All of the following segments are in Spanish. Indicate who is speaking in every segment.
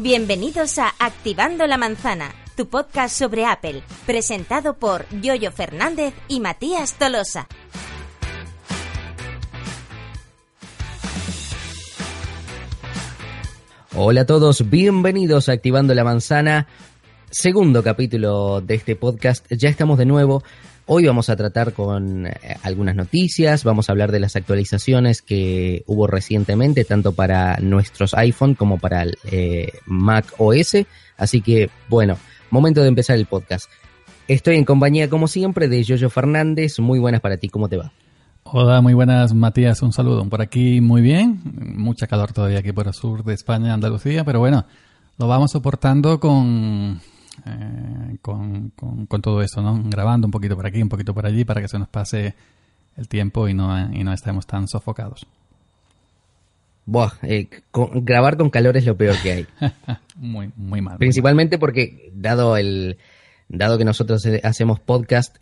Speaker 1: Bienvenidos a Activando la Manzana, tu podcast sobre Apple, presentado por Yoyo Fernández y Matías Tolosa.
Speaker 2: Hola a todos, bienvenidos a Activando la Manzana, segundo capítulo de este podcast. Ya estamos de nuevo. Hoy vamos a tratar con eh, algunas noticias, vamos a hablar de las actualizaciones que hubo recientemente, tanto para nuestros iPhone como para el eh, Mac OS. Así que, bueno, momento de empezar el podcast. Estoy en compañía, como siempre, de Yoyo Fernández. Muy buenas para ti, ¿cómo te va?
Speaker 3: Hola, muy buenas, Matías. Un saludo. Por aquí muy bien. Mucha calor todavía aquí por el sur de España, Andalucía, pero bueno, lo vamos soportando con eh, con, con, todo eso, ¿no? Grabando un poquito por aquí, un poquito por allí para que se nos pase el tiempo y no, y no estemos tan sofocados.
Speaker 2: Buah, eh, grabar con calor es lo peor que hay.
Speaker 3: muy, muy mal.
Speaker 2: Principalmente porque, dado el dado que nosotros eh, hacemos podcast,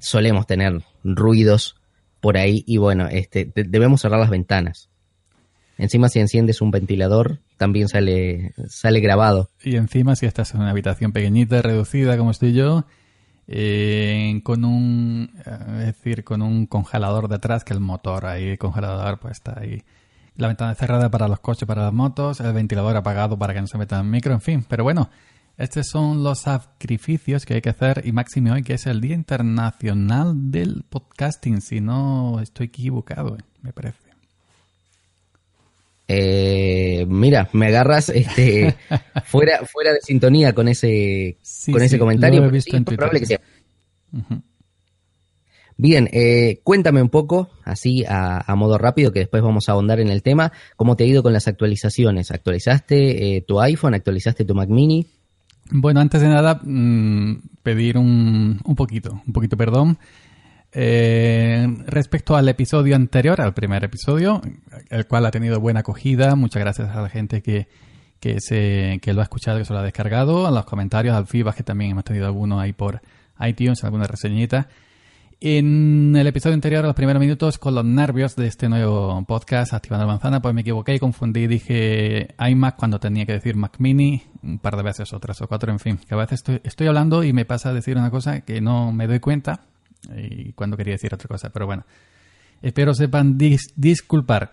Speaker 2: solemos tener ruidos por ahí y bueno, este, debemos cerrar las ventanas. Encima si enciendes un ventilador, también sale, sale grabado.
Speaker 3: Y encima si estás en una habitación pequeñita, reducida como estoy yo, eh, con un, es decir, con un congelador detrás, que el motor ahí, el congelador, pues está ahí. La ventana cerrada para los coches, para las motos, el ventilador apagado para que no se meta en micro, en fin. Pero bueno, estos son los sacrificios que hay que hacer y máximo hoy que es el Día Internacional del Podcasting, si no estoy equivocado, me parece.
Speaker 2: Eh, mira, me agarras este, fuera, fuera de sintonía con ese, con ese comentario. probable que sea. Bien, eh, cuéntame un poco, así a, modo rápido, que después vamos a ahondar en el tema, cómo te ha ido con las actualizaciones. ¿Actualizaste eh, tu iPhone? ¿Actualizaste tu Mac Mini?
Speaker 3: Bueno, antes de nada, mm, pedir un, un poquito, un poquito perdón. Eh, respecto al episodio anterior, al primer episodio, el cual ha tenido buena acogida, muchas gracias a la gente que, que, se, que lo ha escuchado, que se lo ha descargado, a los comentarios, al feedback, que también hemos tenido algunos ahí por iTunes, alguna reseñita. En el episodio anterior, los primeros minutos, con los nervios de este nuevo podcast, Activando la Manzana, pues me equivoqué y confundí. Dije iMac cuando tenía que decir Mac Mini, un par de veces o tres o cuatro, en fin. Que a veces estoy, estoy hablando y me pasa a decir una cosa que no me doy cuenta y cuando quería decir otra cosa, pero bueno. Espero sepan disculpar.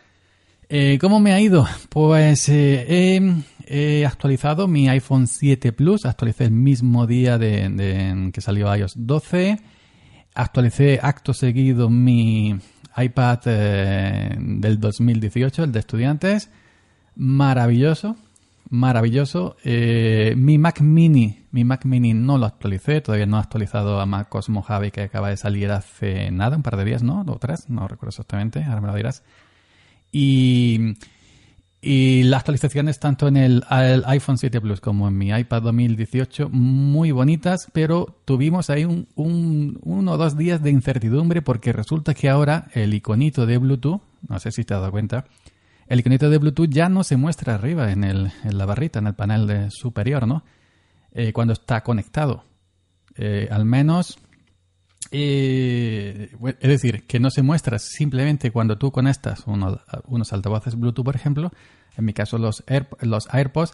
Speaker 3: Eh, ¿Cómo me ha ido? Pues eh, he, actualizado mi iPhone 7 Plus, actualicé el mismo día de, que salió iOS 12, actualicé acto seguido mi iPad eh, del 2018, el de estudiantes, maravilloso, maravilloso. Eh, mi Mac Mini, mi Mac Mini no lo actualicé, todavía no he actualizado a Mac Cosmo Javi que acaba de salir hace nada, un par de días, ¿no? O tres, no recuerdo exactamente, ahora me lo dirás. Y, y las actualizaciones tanto en el, iPhone 7 Plus como en mi iPad 2018 muy bonitas, pero tuvimos ahí un, uno o dos días de incertidumbre porque resulta que ahora el iconito de Bluetooth, no sé si te has dado cuenta, el iconito de Bluetooth ya no se muestra arriba en, la barrita, en el panel superior, ¿no? Eh, cuando está conectado. Eh, al menos, eh, es decir, que no se muestra simplemente cuando tú conectas unos altavoces Bluetooth, por ejemplo, en mi caso los, los AirPods,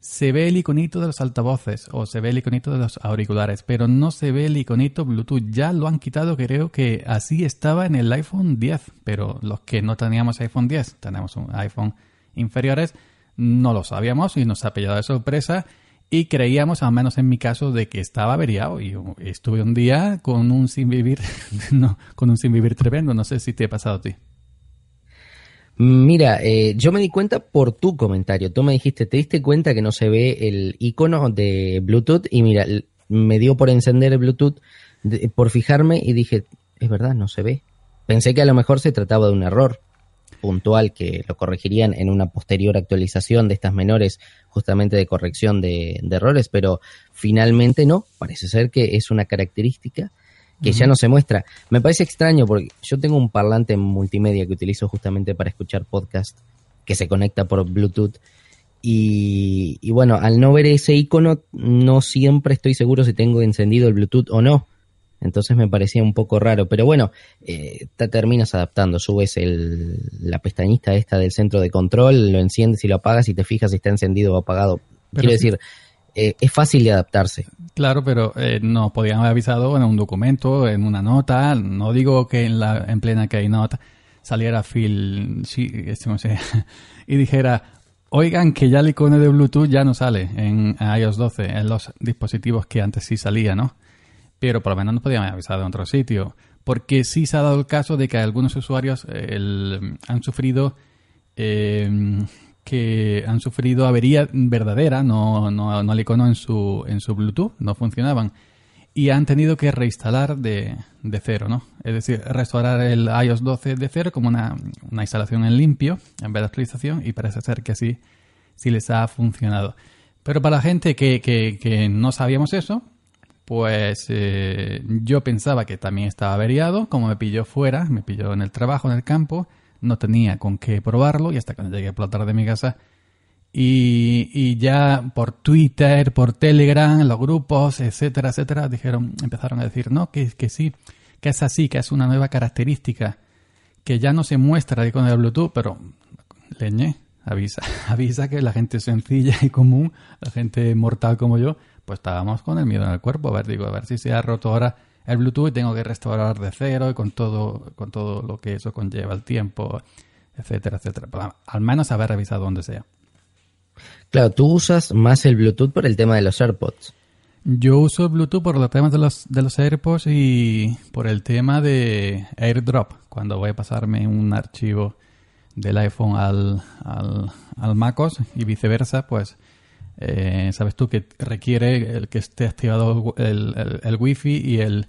Speaker 3: se ve el iconito de los altavoces o se ve el iconito de los auriculares, pero no se ve el iconito Bluetooth. Ya lo han quitado, creo que así estaba en el iPhone 10, pero los que no teníamos iPhone 10, tenemos un iPhone inferiores, no lo sabíamos y nos ha pillado de sorpresa y creíamos, al menos en mi caso, de que estaba averiado y estuve un día con un sin vivir, no, con un sin vivir tremendo. No sé si te ha pasado a ti.
Speaker 2: Mira, eh, yo me di cuenta por tu comentario. Tú me dijiste, ¿te diste cuenta que no se ve el icono de Bluetooth? Y mira, me dio por encender el Bluetooth, por fijarme y dije, es verdad, no se ve. Pensé que a lo mejor se trataba de un error. puntual que lo corregirían en una posterior actualización de estas menores, justamente de corrección de, errores, pero finalmente no, parece ser que es una característica que ya no se muestra. Me parece extraño porque yo tengo un parlante multimedia que utilizo justamente para escuchar podcast que se conecta por Bluetooth y, y bueno, al no ver ese icono no siempre estoy seguro si tengo encendido el Bluetooth o no. Entonces me parecía un poco raro, pero bueno, eh, te terminas adaptando, subes el, la pestañita esta del centro de control, lo enciendes y lo apagas y te fijas si está encendido o apagado. Quiero decir, eh, es fácil de adaptarse.
Speaker 3: Claro, pero eh, nos podían haber avisado en un documento, en una nota, no digo que en, la, en plena Keynote saliera Phil este, y dijera, oigan que ya el icono de Bluetooth ya no sale en iOS 12, en los dispositivos que antes sí salía, ¿no? pero por lo menos nos podían haber avisado en otro sitio. Porque sí se ha dado el caso de que algunos usuarios han sufrido eh, que han sufrido avería verdadera, no, no, el icono en su, en su Bluetooth, no funcionaban. Y han tenido que reinstalar de, de cero, ¿no? Es decir, restaurar el iOS 12 de cero como una, una instalación en limpio en vez de actualización y parece ser que así sí les ha funcionado. Pero para la gente que, que, que no sabíamos eso, pues eh, yo pensaba que también estaba averiado, como me pilló fuera, me pilló en el trabajo, en el campo, no tenía con qué probarlo y hasta cuando llegué a platar de mi casa y, ya por Twitter, por Telegram, los grupos, etcétera, etcétera, dijeron, empezaron a decir, no, que, que sí, que es así, que es una nueva característica, que ya no se muestra con el Bluetooth, pero leñe, avisa, avisa que la gente sencilla y común, la gente mortal como yo, pues estábamos con el miedo en el cuerpo. A ver, digo, a ver si se ha roto ahora el Bluetooth y tengo que restaurar de cero y con todo, con todo lo que eso conlleva, el tiempo, etcétera, etcétera. al menos haber revisado donde sea.
Speaker 2: Claro, tú usas más el Bluetooth por el tema de los AirPods.
Speaker 3: Yo uso el Bluetooth por los temas de los, de los AirPods y por el tema de AirDrop. Cuando voy a pasarme un archivo del iPhone al, al, al MacOS y viceversa, pues eh, sabes tú que requiere el que esté activado el, el, el, Wi-Fi y el,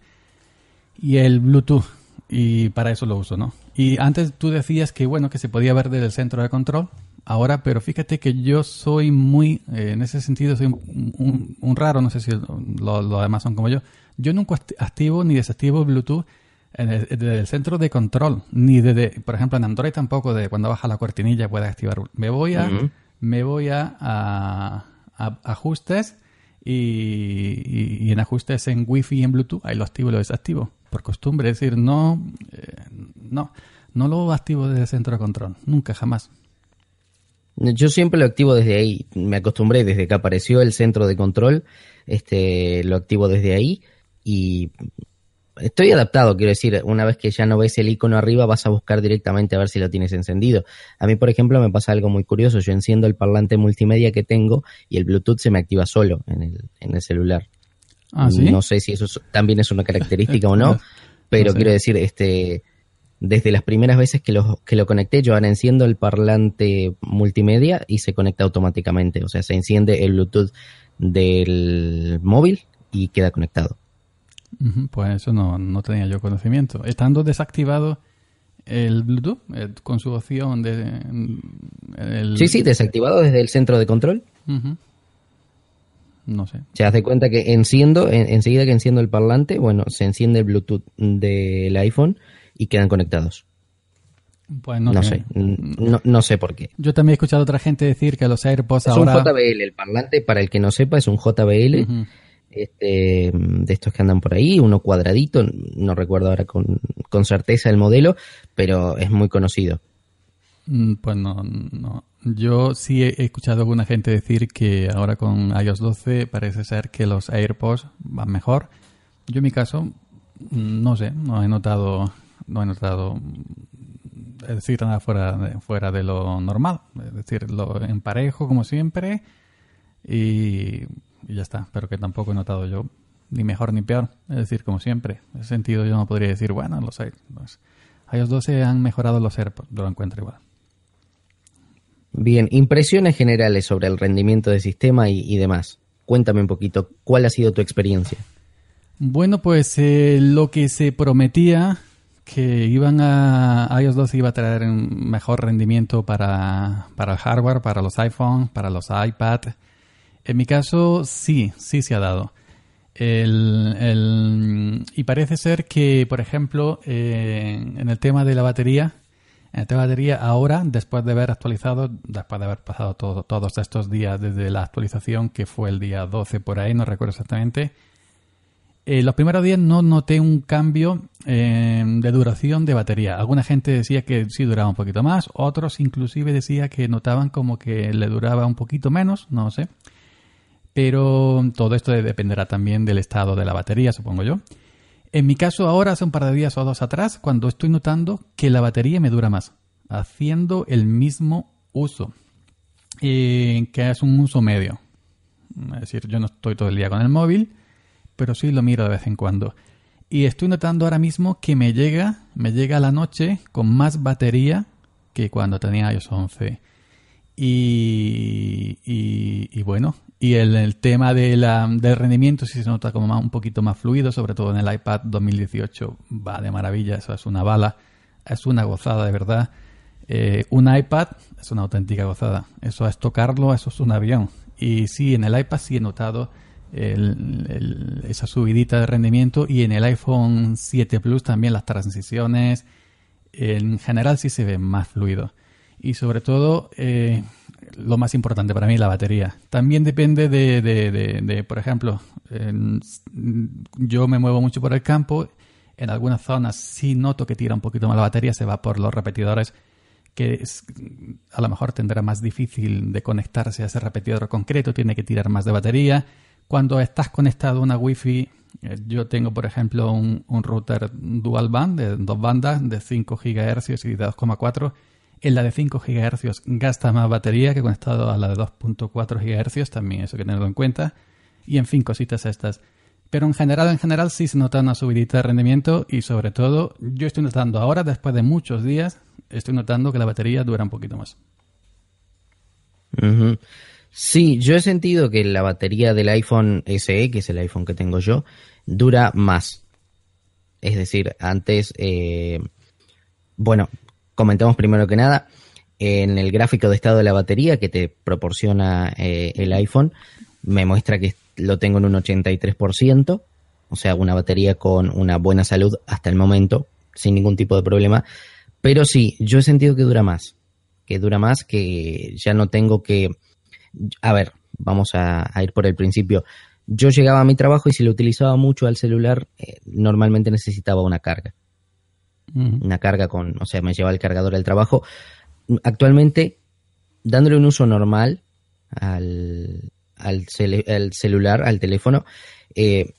Speaker 3: y el Bluetooth. Y para eso lo uso, ¿no? Y antes tú decías que, bueno, que se podía ver desde el centro de control. Ahora, pero fíjate que yo soy muy, eh, en ese sentido, soy un, un, raro, no sé si los demás son como yo. Yo nunca activo ni desactivo Bluetooth desde el centro de control, ni desde, por ejemplo, en Android tampoco, de cuando baja la cortinilla puedes activar. Me voy a, me voy a ajustes y, en ajustes en Wi-Fi y en Bluetooth, ahí lo activo y lo desactivo. Por costumbre, es decir, no, eh, no, no lo activo desde el centro de control, nunca, jamás.
Speaker 2: Yo siempre lo activo desde ahí, me acostumbré desde que apareció el centro de control, este, lo activo desde ahí y estoy adaptado, quiero decir, una vez que ya no ves el icono arriba, vas a buscar directamente a ver si lo tienes encendido. A mí, por ejemplo, me pasa algo muy curioso. Yo enciendo el parlante multimedia que tengo y el Bluetooth se me activa solo en el, en el celular.
Speaker 3: ¿Ah,
Speaker 2: no sé si eso también es una característica o no, pero quiero decir, este, desde las primeras veces que lo, que lo conecté, yo ahora enciendo el parlante multimedia y se conecta automáticamente. O sea, se enciende el Bluetooth del móvil y queda conectado.
Speaker 3: Pues eso no, no tenía yo conocimiento. Estando desactivado el Bluetooth eh, con su opción de...
Speaker 2: Sí, sí, desactivado desde el centro de control.
Speaker 3: No sé.
Speaker 2: Se hace cuenta que enciendo, enseguida que enciendo el parlante, bueno, se enciende el Bluetooth del iPhone y quedan conectados.
Speaker 3: Pues no,
Speaker 2: no sé, no, no, sé por qué.
Speaker 3: Yo también he escuchado a otra gente decir que los AirPods
Speaker 2: es
Speaker 3: ahora...
Speaker 2: Es un JBL, el parlante, para el que no sepa, es un JBL este, de estos que andan por ahí, uno cuadradito, no recuerdo ahora con, certeza el modelo, pero es muy conocido.
Speaker 3: Mm, pues no, no. Yo sí he escuchado alguna gente decir que ahora con iOS 12 parece ser que los AirPods van mejor. Yo en mi caso, mm, no sé, no he notado, no he notado, es decir, nada fuera fuera de lo normal. Es decir, lo emparejo como siempre y y ya está. Pero que tampoco he notado yo ni mejor ni peor. Es decir, como siempre. En ese sentido yo no podría decir, bueno, los, los iOS 12 han mejorado los AirPods. Lo encuentro igual.
Speaker 2: Bien, impresiones generales sobre el rendimiento del sistema y, demás. Cuéntame un poquito, ¿cuál ha sido tu experiencia?
Speaker 3: Bueno, pues eh, lo que se prometía que iban a iOS 12 iba a traer un mejor rendimiento para, para el hardware, para los iPhones, para los iPad. En mi caso, sí, sí se ha dado. El, el, y parece ser que, por ejemplo, eh, en el tema de la batería, en el tema de batería, ahora, después de haber actualizado, después de haber pasado todo, todos estos días desde la actualización, que fue el día 12 por ahí, no recuerdo exactamente, eh, los primeros días no noté un cambio eh, de duración de batería. Alguna gente decía que sí duraba un poquito más, otros inclusive decía que notaban como que le duraba un poquito menos, no sé. Pero todo esto dependerá también del estado de la batería, supongo yo. En mi caso, ahora hace un par de días o dos atrás, cuando estoy notando que la batería me dura más, haciendo el mismo uso, eh, que es un uso medio. Es decir, yo no estoy todo el día con el móvil, pero sí lo miro de vez en cuando. Y estoy notando ahora mismo que me llega, me llega a la noche con más batería que cuando tenía iOS 11. Y, y, bueno, y el, tema de la, del rendimiento sí se nota como más, un poquito más fluido, sobre todo en el iPad 2018 va de maravilla, eso es una bala, es una gozada de verdad. Eh, un iPad es una auténtica gozada, eso es tocarlo, eso es un avión. Y sí, en el iPad sí he notado esa subidita de rendimiento y en el iPhone 7 Plus también las transiciones en general sí se ve más fluido y sobre todo eh, lo más importante para mí la batería también depende de, de, por ejemplo yo me muevo mucho por el campo en algunas zonas sí noto que tira un poquito más la batería se va por los repetidores que a lo mejor tendrá más difícil de conectarse a ese repetidor concreto tiene que tirar más de batería cuando estás conectado a una Wi-Fi, eh, yo tengo, por ejemplo, un, router dual band de dos bandas de 5 GHz y de 2,4. En la de 5 GHz gasta más batería que conectado a la de 2.4 GHz, también eso hay que tenerlo en cuenta. Y en fin, cositas estas. Pero en general, en general sí se nota una subidita de rendimiento y sobre todo yo estoy notando ahora, después de muchos días, estoy notando que la batería dura un poquito más.
Speaker 2: Sí, yo he sentido que la batería del iPhone SE, que es el iPhone que tengo yo, dura más. Es decir, antes, eh, bueno, comentamos primero que nada, en el gráfico de estado de la batería que te proporciona eh, el iPhone, me muestra que lo tengo en un 83%, o sea, una batería con una buena salud hasta el momento, sin ningún tipo de problema. Pero sí, yo he sentido que dura más, que dura más, que ya no tengo que a ver, vamos a, ir por el principio. Yo llegaba a mi trabajo y si lo utilizaba mucho al celular, eh, normalmente necesitaba una carga. Una carga con, o sea, me llevaba el cargador al trabajo. Actualmente, dándole un uso normal al, al, celular, al teléfono, eh,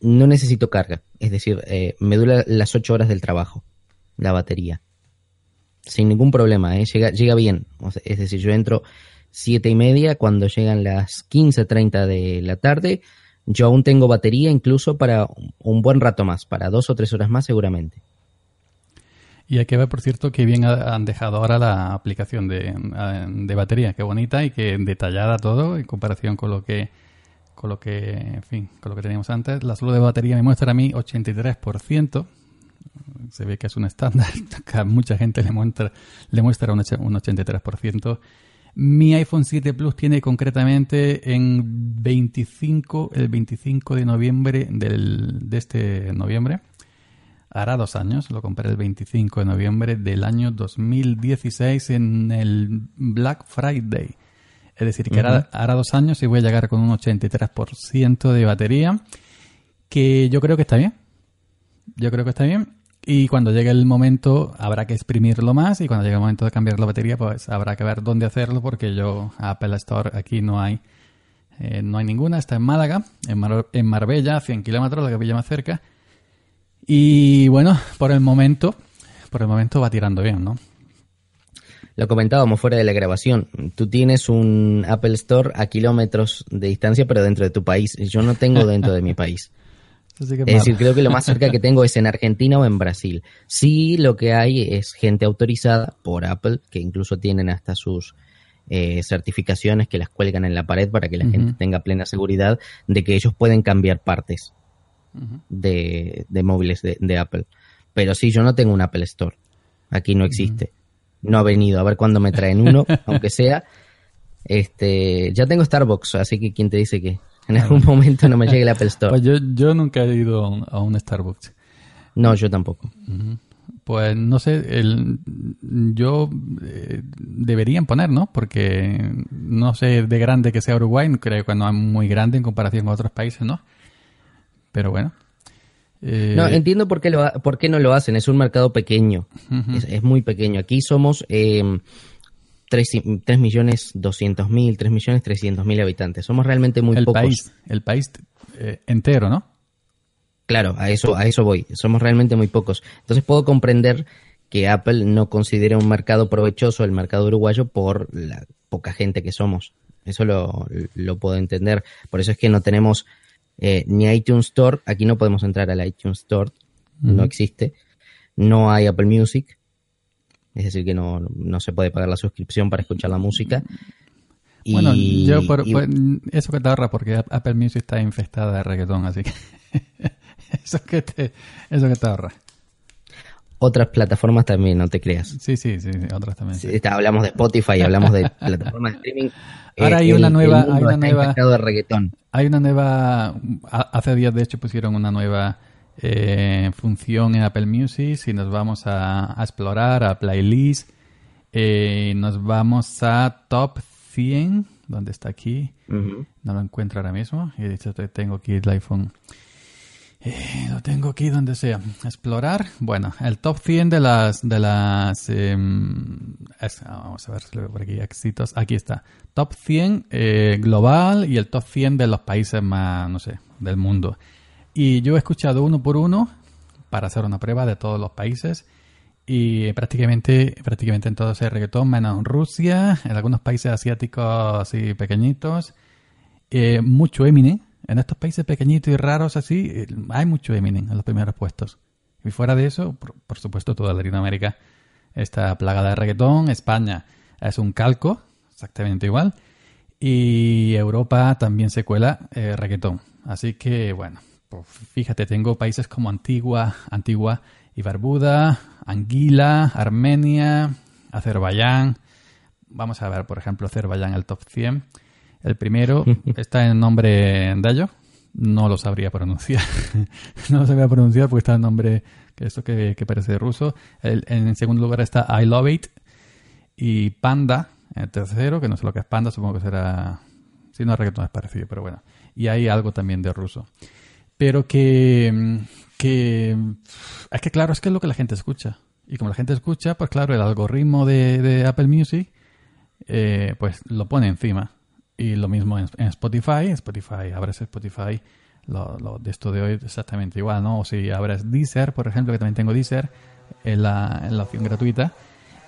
Speaker 2: no necesito carga. Es decir, eh, me dura las 8 horas del trabajo, la batería. Sin ningún problema, llega, llega bien. es decir, yo entro siete y media, cuando llegan las 15.30 de la tarde, yo aún tengo batería incluso para un buen rato más, para dos o tres horas más seguramente.
Speaker 3: Y hay que ver, por cierto, que bien han dejado ahora la aplicación de, de batería, qué bonita y qué detallada todo en comparación con lo que con lo que, en fin, con lo que teníamos antes. La salud de batería me muestra a mí 83%. Se ve que es un estándar. A mucha gente le muestra, le muestra un, un 83%. Mi iPhone 7 Plus tiene concretamente en 25, el 25 de noviembre del, de este noviembre. Hará dos años, lo compré el 25 de noviembre del año 2016 en el Black Friday. Es decir, que hará, hará, dos años y voy a llegar con un 83% de batería, que yo creo que está bien. Yo creo que está bien. Y cuando llegue el momento habrá que exprimirlo más y cuando llegue el momento de cambiar la batería pues habrá que ver dónde hacerlo porque yo Apple Store aquí no hay eh, no hay ninguna, está en Málaga, en, en Marbella, 100 kilómetros, la capilla más cerca. Y bueno, por el momento, por el momento va tirando bien, ¿no?
Speaker 2: Lo comentábamos fuera de la grabación. Tú tienes un Apple Store a kilómetros de distancia, pero dentro de tu país. Yo no tengo dentro de mi país es decir, creo que lo más cerca que tengo es en Argentina o en Brasil. Sí, lo que hay es gente autorizada por Apple, que incluso tienen hasta sus eh, certificaciones que las cuelgan en la pared para que la gente tenga plena seguridad de que ellos pueden cambiar partes de, móviles de, Apple. Pero sí, yo no tengo un Apple Store. Aquí no existe. No ha venido. A ver cuándo me traen uno, aunque sea. Este, ya tengo Starbucks, así que quién te dice que en algún momento no me llegue el Apple Store.
Speaker 3: Pues yo, yo nunca he ido a un, a un Starbucks.
Speaker 2: No, yo tampoco.
Speaker 3: Pues no sé, el, yo eh, deberían poner, ¿no? Porque no sé de grande que sea Uruguay, creo que no es muy grande en comparación con otros países, ¿no? Pero bueno. Eh,
Speaker 2: No, entiendo por qué, lo, ha- por qué no lo hacen. Es un mercado pequeño. es, es muy pequeño. Aquí somos eh, 3, millones 200 mil, 3 millones 300 mil habitantes. Somos realmente muy
Speaker 3: el
Speaker 2: pocos.
Speaker 3: país, el país eh, entero, ¿no?
Speaker 2: Claro, a eso, a eso voy. Somos realmente muy pocos. Entonces puedo comprender que Apple no considere un mercado provechoso el mercado uruguayo por la poca gente que somos. Eso lo, lo puedo entender. Por eso es que no tenemos eh, ni iTunes Store. Aquí no podemos entrar al iTunes Store. No existe. No hay Apple Music. Es decir, que no, no se puede pagar la suscripción para escuchar la música. Y-
Speaker 3: Bueno, yo por,
Speaker 2: y-
Speaker 3: por- eso que te ahorra porque Apple Music está infestada de reggaetón, así que eso que te, eso que te ahorra.
Speaker 2: Otras plataformas también, no te creas.
Speaker 3: Sí, sí, sí, otras también. sí.
Speaker 2: Está- hablamos de Spotify, hablamos de plataformas de streaming.
Speaker 3: Ahora
Speaker 2: Eh,
Speaker 3: hay una nueva- hay una nueva-
Speaker 2: de reggaetón.
Speaker 3: Hay una nueva, hace días de hecho pusieron una nueva eh, función en Apple Music y nos vamos a, a explorar a playlist, eh, nos vamos a top 100, ¿dónde está aquí? No lo encuentro ahora mismo. Y de hecho te- tengo aquí el iPhone. Eh, lo tengo aquí donde sea. Explorar. Bueno, el top 100 de las... De las es- vamos a ver si lo veo por aquí. Éxitos. Aquí está. Top 100 eh, global y el top 100 de los países más, no sé, del mundo. Y yo he escuchado uno por uno para hacer una prueba de todos los países. Y prácticamente, prácticamente en todos hay reggaetón, menos en Rusia, en algunos países asiáticos así pequeñitos. Eh, mucho Eminem. En estos países pequeñitos y raros así, eh, hay mucho Eminem en los primeros puestos. Y fuera de eso, por, supuesto, toda Latinoamérica está plagada de reggaetón. España es un calco, exactamente igual. Y Europa también se cuela eh, reggaetón. Así que, bueno, pues fíjate, tengo países como Antigua, Antigua y Barbuda, Anguila, Armenia, Azerbaiyán. Vamos a ver, por ejemplo, Azerbaiyán, el top 100. El primero está en nombre de ello. No lo sabría pronunciar. no lo sabría pronunciar porque está en nombre que esto que, que parece ruso. El- en segundo lugar está I Love It. Y Panda, en tercero, que no sé lo que es Panda, supongo que será... Si no, reggaetón es parecido, pero bueno. Y hay algo también de ruso. Pero que, que... Es que claro, es que es lo que la gente escucha. Y como la gente escucha, pues claro, el algoritmo de, de Apple Music, eh, pues lo pone encima. Y lo mismo en, en Spotify. Spotify, abres Spotify, lo, lo de esto de hoy es exactamente igual, ¿no? O si abres Deezer, por ejemplo, que también tengo Deezer, en la, en la opción gratuita,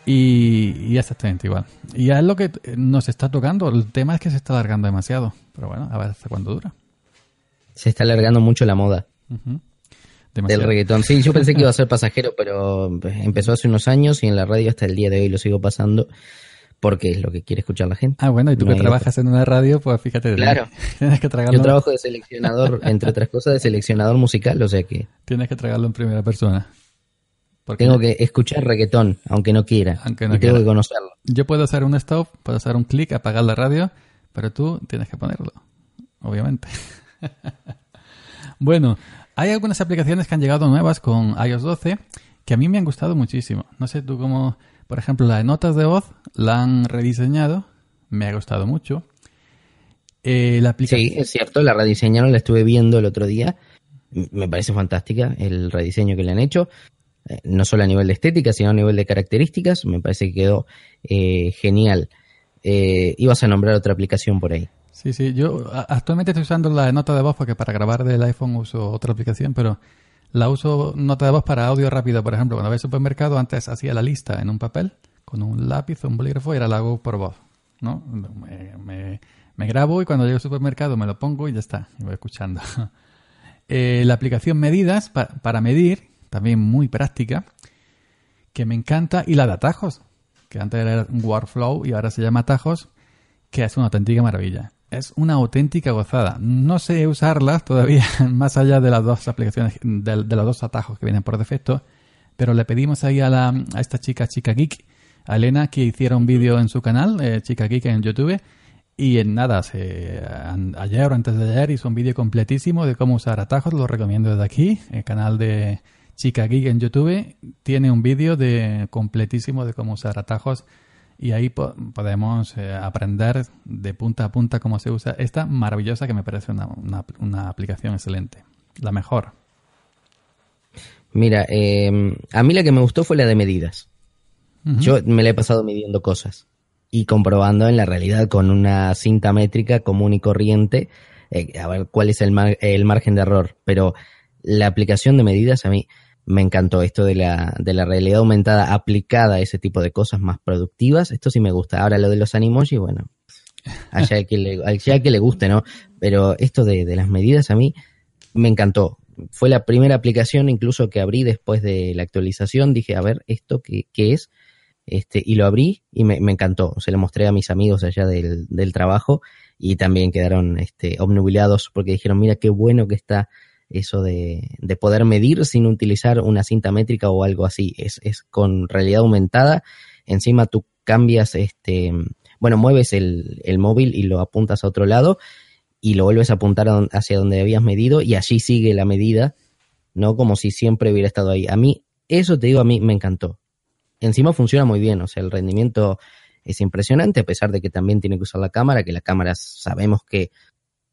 Speaker 3: y, y exactamente igual. Y ya es lo que nos está tocando. El tema es que se está alargando demasiado. Pero bueno, a ver hasta cuándo dura.
Speaker 2: Se está alargando mucho la moda del
Speaker 3: Demasiado.
Speaker 2: reggaetón. Sí, yo pensé que iba a ser pasajero, pero empezó hace unos años y en la radio hasta el día de hoy lo sigo pasando porque es lo que quiere escuchar la gente.
Speaker 3: Ah, bueno, y tú
Speaker 2: No
Speaker 3: que trabajas en una radio, pues fíjate.
Speaker 2: Claro.
Speaker 3: Tienes que tragarlo,
Speaker 2: Yo trabajo de seleccionador, entre otras cosas, de seleccionador musical, o sea que
Speaker 3: tienes que tragarlo en primera persona. Porque
Speaker 2: tengo que escuchar reggaetón, aunque no quiera.
Speaker 3: Aunque no
Speaker 2: y tengo
Speaker 3: quiera.
Speaker 2: que conocerlo.
Speaker 3: Yo puedo hacer un stop, puedo hacer un clic, apagar la radio, pero tú tienes que ponerlo, obviamente. bueno, hay algunas aplicaciones que han llegado nuevas con iOS 12 que a mí me han gustado muchísimo. No sé tú cómo, por ejemplo, la de notas de voz la han rediseñado, me ha gustado mucho. Eh, la aplicación...
Speaker 2: Sí, es cierto, la rediseñaron, la estuve viendo el otro día. Me parece fantástica el rediseño que le han hecho. Eh, No solo a nivel de estética, sino a nivel de características. Me parece que quedó eh, genial. Eh, ibas a nombrar otra aplicación por ahí.
Speaker 3: Sí, sí, yo actualmente estoy usando la nota de voz porque para grabar del iPhone uso otra aplicación, pero la uso nota de voz para audio rápido, por ejemplo. Cuando voy al supermercado, antes hacía la lista en un papel con un lápiz o un bolígrafo y ahora la hago por voz, ¿no? Me, me- grabo y cuando llego al supermercado me lo pongo y ya está, y voy escuchando. Eh, la aplicación Medidas pa- para medir, también muy práctica, que me encanta, y la de atajos, que antes era un workflow y ahora se llama atajos, que es una auténtica maravilla. Es una auténtica gozada. No sé usarlas todavía más allá de las dos aplicaciones, de, de los dos atajos que vienen por defecto, pero le pedimos ahí a, la, a esta chica, Chica Geek, a Elena, que hiciera un vídeo en su canal, eh, Chica Geek en YouTube, y en nada, se, ayer o antes de ayer hizo un vídeo completísimo de cómo usar atajos, lo recomiendo desde aquí, el canal de Chica Geek en YouTube tiene un vídeo de completísimo de cómo usar atajos y ahí podemos eh, aprender de punta a punta cómo se usa esta maravillosa que me parece una, una, aplicación excelente, la mejor.
Speaker 2: Mira, em, a mí la que me gustó fue la de medidas. Yo me la he pasado midiendo cosas y comprobando en la realidad con una cinta métrica común y corriente eh, a ver cuál es el, el margen de error. Pero la aplicación de medidas a mí me encantó esto de la, de la realidad aumentada aplicada a ese tipo de cosas más productivas. Esto sí me gusta. Ahora lo de los animoji, bueno, allá que le, que le guste, ¿no? Pero esto de, las medidas a mí me encantó. Fue la primera aplicación incluso que abrí después de la actualización. Dije, a ver, ¿esto qué es? Este, y lo abrí y me, me, encantó. Se lo mostré a mis amigos allá del, del trabajo y también quedaron este, obnubilados porque dijeron, mira qué bueno que está eso de, de, poder medir sin utilizar una cinta métrica o algo así. Es, es con realidad aumentada. Encima tú cambias, este, bueno, mueves el, el móvil y lo apuntas a otro lado y lo vuelves a apuntar hacia donde habías medido y allí sigue la medida, ¿no? Como si siempre hubiera estado ahí. A mí, eso te digo, a mí me encantó. Encima funciona muy bien, o sea, el rendimiento es impresionante, a pesar de que también tiene que usar la cámara, que la cámara sabemos que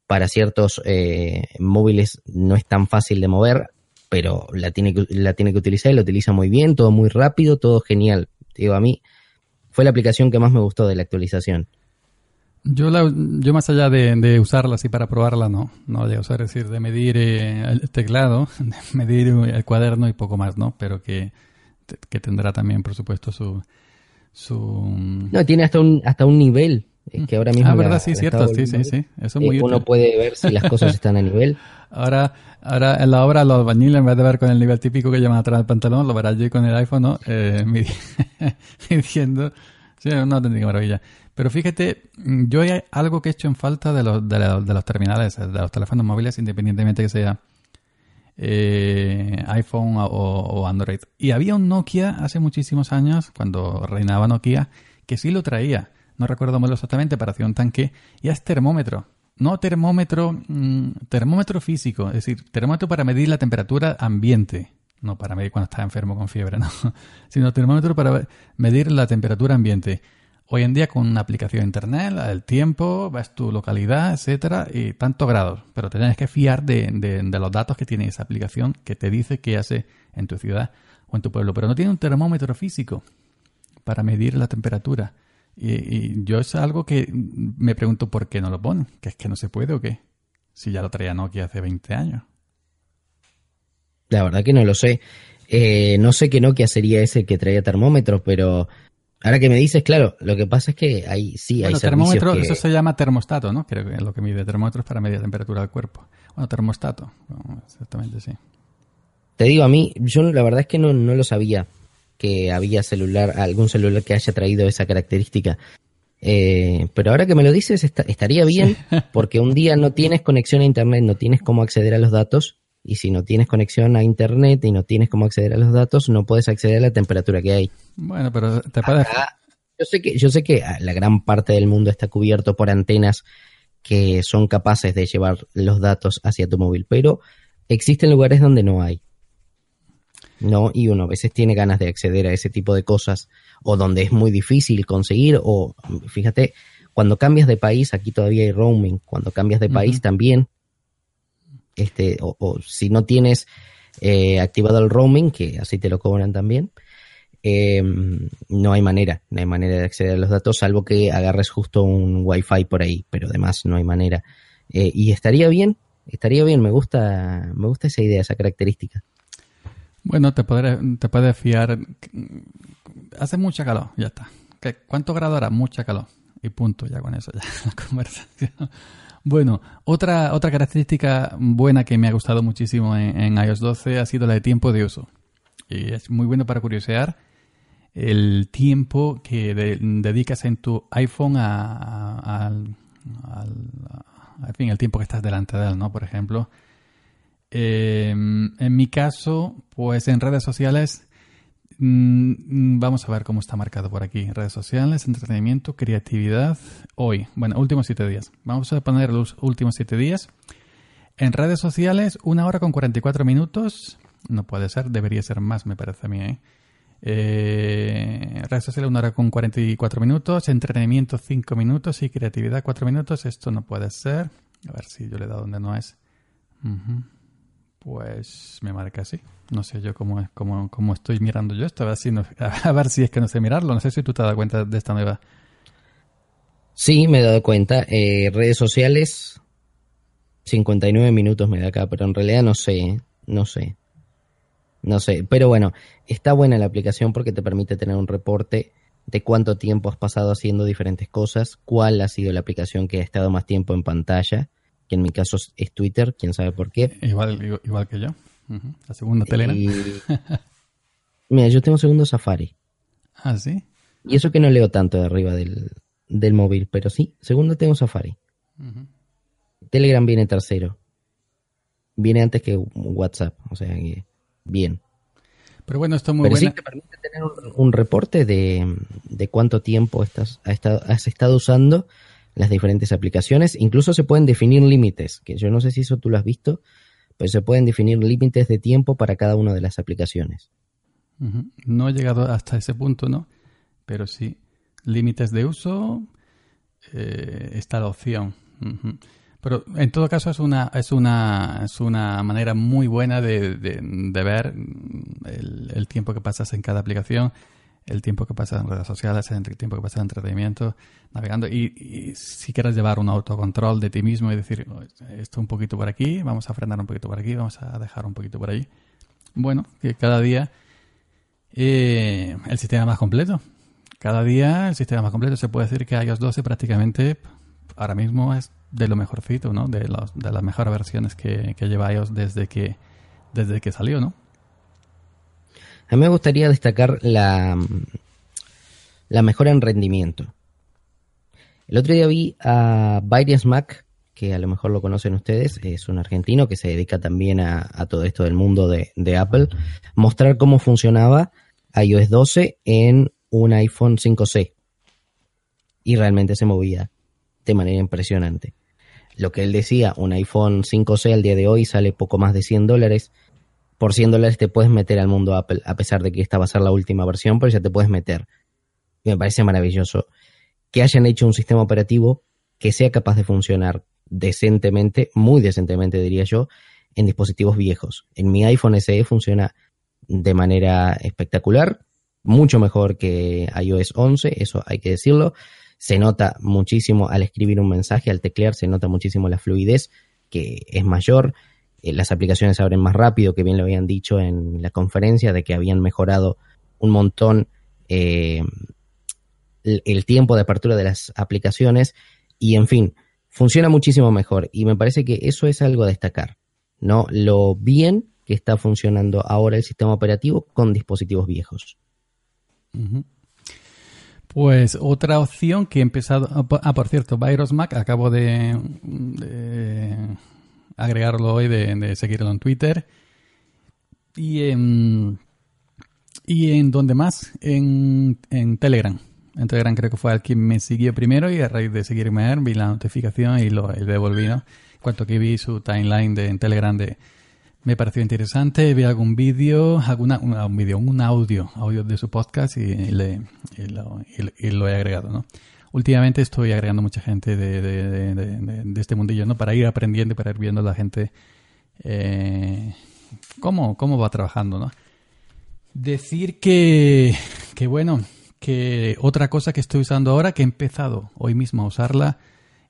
Speaker 2: para ciertos eh, móviles no es tan fácil de mover, pero la tiene, que, la tiene que utilizar y la utiliza muy bien, todo muy rápido, todo genial. Digo, a mí fue la aplicación que más me gustó de la actualización.
Speaker 3: Yo, la, yo más allá de, usarla así para probarla, no. No de usar, es decir, de medir eh, el teclado, de medir el cuaderno y poco más, ¿no? Pero que, que tendrá también, por supuesto, su, su...
Speaker 2: No, tiene hasta un, hasta un nivel es que ahora mismo.
Speaker 3: Ah, verdad, sí, cierto, sí, sí, sí. Eso es muy
Speaker 2: Uno puede ver si las cosas están a nivel.
Speaker 3: Ahora, ahora en la obra, los albañiles, en vez de ver con el nivel típico que llevan atrás del pantalón, lo verá allí con el iPhone, ¿no? Eh, midiendo. Sí, una auténtica maravilla. Pero fíjate, yo hay algo que he hecho en falta de los, de, los terminales, de los teléfonos móviles, independientemente que sea eh, iPhone o, Android. Y había un Nokia hace muchísimos años, cuando reinaba Nokia, que sí lo traía no recuerdo modelo exactamente, hacer un tanque, y es termómetro. No termómetro, mm, termómetro físico, es decir, termómetro para medir la temperatura ambiente, no para medir cuando estás enfermo con fiebre, no, sino termómetro para medir la temperatura ambiente. Hoy en día con una aplicación de internet, el tiempo, ves tu localidad, etcétera, y tantos grados. Pero te tienes que fiar de, de, los datos que tiene esa aplicación que te dice qué hace en tu ciudad o en tu pueblo. Pero no tiene un termómetro físico para medir la temperatura. Y, yo es algo que me pregunto por qué no lo ponen. ¿Que es que no se puede o qué? Si ya lo traía Nokia hace 20 años.
Speaker 2: La verdad que no lo sé. Eh, no sé qué Nokia sería ese que traía termómetros, pero ahora que me dices, claro, lo que pasa es que hay, sí, hay termómetro,
Speaker 3: eso se llama termostato, ¿no? Creo que es lo que mide termómetros para medir la temperatura del cuerpo. Bueno, termostato, exactamente, sí.
Speaker 2: Te digo, a mí, yo la verdad es que no, no lo sabía que había celular, algún celular que haya traído esa característica. Eh, pero ahora que me lo dices, estaría bien, porque un día no tienes conexión a Internet, no tienes cómo acceder a los datos, y si no tienes conexión a Internet y no tienes cómo acceder a los datos, no puedes acceder a la temperatura que hay.
Speaker 3: Bueno, pero te puedes...
Speaker 2: yo sé que yo sé que la gran parte del mundo está cubierto por antenas que son capaces de llevar los datos hacia tu móvil, pero existen lugares donde no hay. ¿no? Y uno a veces tiene ganas de acceder a ese tipo de cosas o donde es muy difícil conseguir o fíjate, cuando cambias de país, aquí todavía hay roaming, cuando cambias de país también, este, o, si no tienes eh, activado el roaming, que así te lo cobran también, em, no hay manera, no hay manera de acceder a los datos, salvo que agarres justo un wifi por ahí, pero además no hay manera. Eh, y estaría bien, estaría bien, me gusta, me gusta esa idea, esa característica.
Speaker 3: Bueno, te, podré, te puedes fiar. Hace mucha calor, ya está. ¿Cuánto grado hará? Mucha calor. Y punto, ya con eso, ya la conversación. Bueno, otra, otra característica buena que me ha gustado muchísimo en, iOS 12 ha sido la de tiempo de uso. Y es muy bueno para curiosear el tiempo que dedicas en tu iPhone a, al, al, fin, el tiempo que estás delante de él, ¿no? Por ejemplo, Em, en mi caso, pues en redes sociales vamos a ver cómo está marcado por aquí. Redes sociales, entretenimiento, creatividad. Hoy, bueno, últimos siete días. Vamos a poner los últimos siete días. En redes sociales, una hora con 44 minutos. No puede ser, debería ser más, me parece a mí. ¿eh? Eh, redes sociales, una hora con 44 minutos. Entretenimiento, 5 minutos. Y creatividad, 4 minutos. Esto no puede ser. A ver si yo le he dado donde no es. Pues me marca así. No sé yo cómo, cómo, cómo estoy mirando yo esto. A ver, si a ver si es que no sé mirarlo. No sé si tú te has dado cuenta de esta nueva.
Speaker 2: Sí, me he dado cuenta. Eh, redes sociales, 59 minutos me da acá, pero en realidad no sé. ¿eh? No sé. No sé. Pero bueno, está buena la aplicación porque te permite tener un reporte de cuánto tiempo has pasado haciendo diferentes cosas, cuál ha sido la aplicación que ha estado más tiempo en pantalla que en mi caso es Twitter, quién sabe por qué.
Speaker 3: Igual, igual que yo. La segunda telera.
Speaker 2: Mira, yo tengo segundo Safari.
Speaker 3: Ah, sí.
Speaker 2: Y eso que no leo tanto de arriba del, móvil, pero sí, segundo tengo Safari. Telegram viene tercero. Viene antes que WhatsApp, o sea que bien.
Speaker 3: Pero bueno, esto es muy Pero sí
Speaker 2: te permite tener un, reporte de, cuánto tiempo estás, has estado usando las diferentes aplicaciones. Incluso se pueden definir límites, que yo no sé si eso tú lo has visto, pero se pueden definir límites de tiempo para cada una de las aplicaciones.
Speaker 3: No he llegado hasta ese punto, ¿no? Pero sí, límites de uso, eh, está la opción. Pero en todo caso es una, es una, es una manera muy buena de, de, ver el, el, tiempo que pasas en cada aplicación el tiempo que pasa en redes sociales, el tiempo que pasa en entretenimiento, navegando. Y, si quieres llevar un autocontrol de ti mismo y decir, esto un poquito por aquí, vamos a frenar un poquito por aquí, vamos a dejar un poquito por ahí. Bueno, que cada día eh, el sistema más completo. Cada día el sistema más completo. Se puede decir que iOS 12 prácticamente ahora mismo es de lo mejorcito, ¿no? De, los, de las mejores versiones que, que lleva iOS desde que, desde que salió, ¿no?
Speaker 2: A mí me gustaría destacar la, la mejora en rendimiento. El otro día vi a Byrias Mac, que a lo mejor lo conocen ustedes, es un argentino que se dedica también a, todo esto del mundo de, de, Apple, mostrar cómo funcionaba iOS 12 en un iPhone 5C. Y realmente se movía de manera impresionante. Lo que él decía, un iPhone 5C al día de hoy sale poco más de 100 dólares por 100 dólares te puedes meter al mundo Apple, a pesar de que esta va a ser la última versión, pero ya te puedes meter. Me parece maravilloso que hayan hecho un sistema operativo que sea capaz de funcionar decentemente, muy decentemente diría yo, en dispositivos viejos. En mi iPhone SE funciona de manera espectacular, mucho mejor que iOS 11, eso hay que decirlo. Se nota muchísimo al escribir un mensaje, al teclear, se nota muchísimo la fluidez, que es mayor. Eh, las aplicaciones se abren más rápido, que bien lo habían dicho en la conferencia, de que habían mejorado un montón eh, el, tiempo de apertura de las aplicaciones y en fin, funciona muchísimo mejor y me parece que eso es algo a destacar, ¿no? Lo bien que está funcionando ahora el sistema operativo con dispositivos viejos.
Speaker 3: Pues otra opción que he empezado, ah, por cierto, Virus Mac, acabo de agregarlo hoy, de, seguirlo en Twitter. Y en, y en donde más, en, en Telegram. En Telegram creo que fue al quien me siguió primero y a raíz de seguirme vi la notificación y lo devolví, ¿no? Cuanto que vi su timeline de, en Telegram de, me pareció interesante, vi algún vídeo, alguna, un vídeo, un audio, audio de su podcast y, le, lo, y, lo, he agregado, ¿no? Últimamente estoy agregando mucha gente de, este mundillo, ¿no? Para ir aprendiendo para ir viendo la gente eh, cómo, cómo va trabajando, ¿no? Decir que, que, bueno, que otra cosa que estoy usando ahora, que he empezado hoy mismo a usarla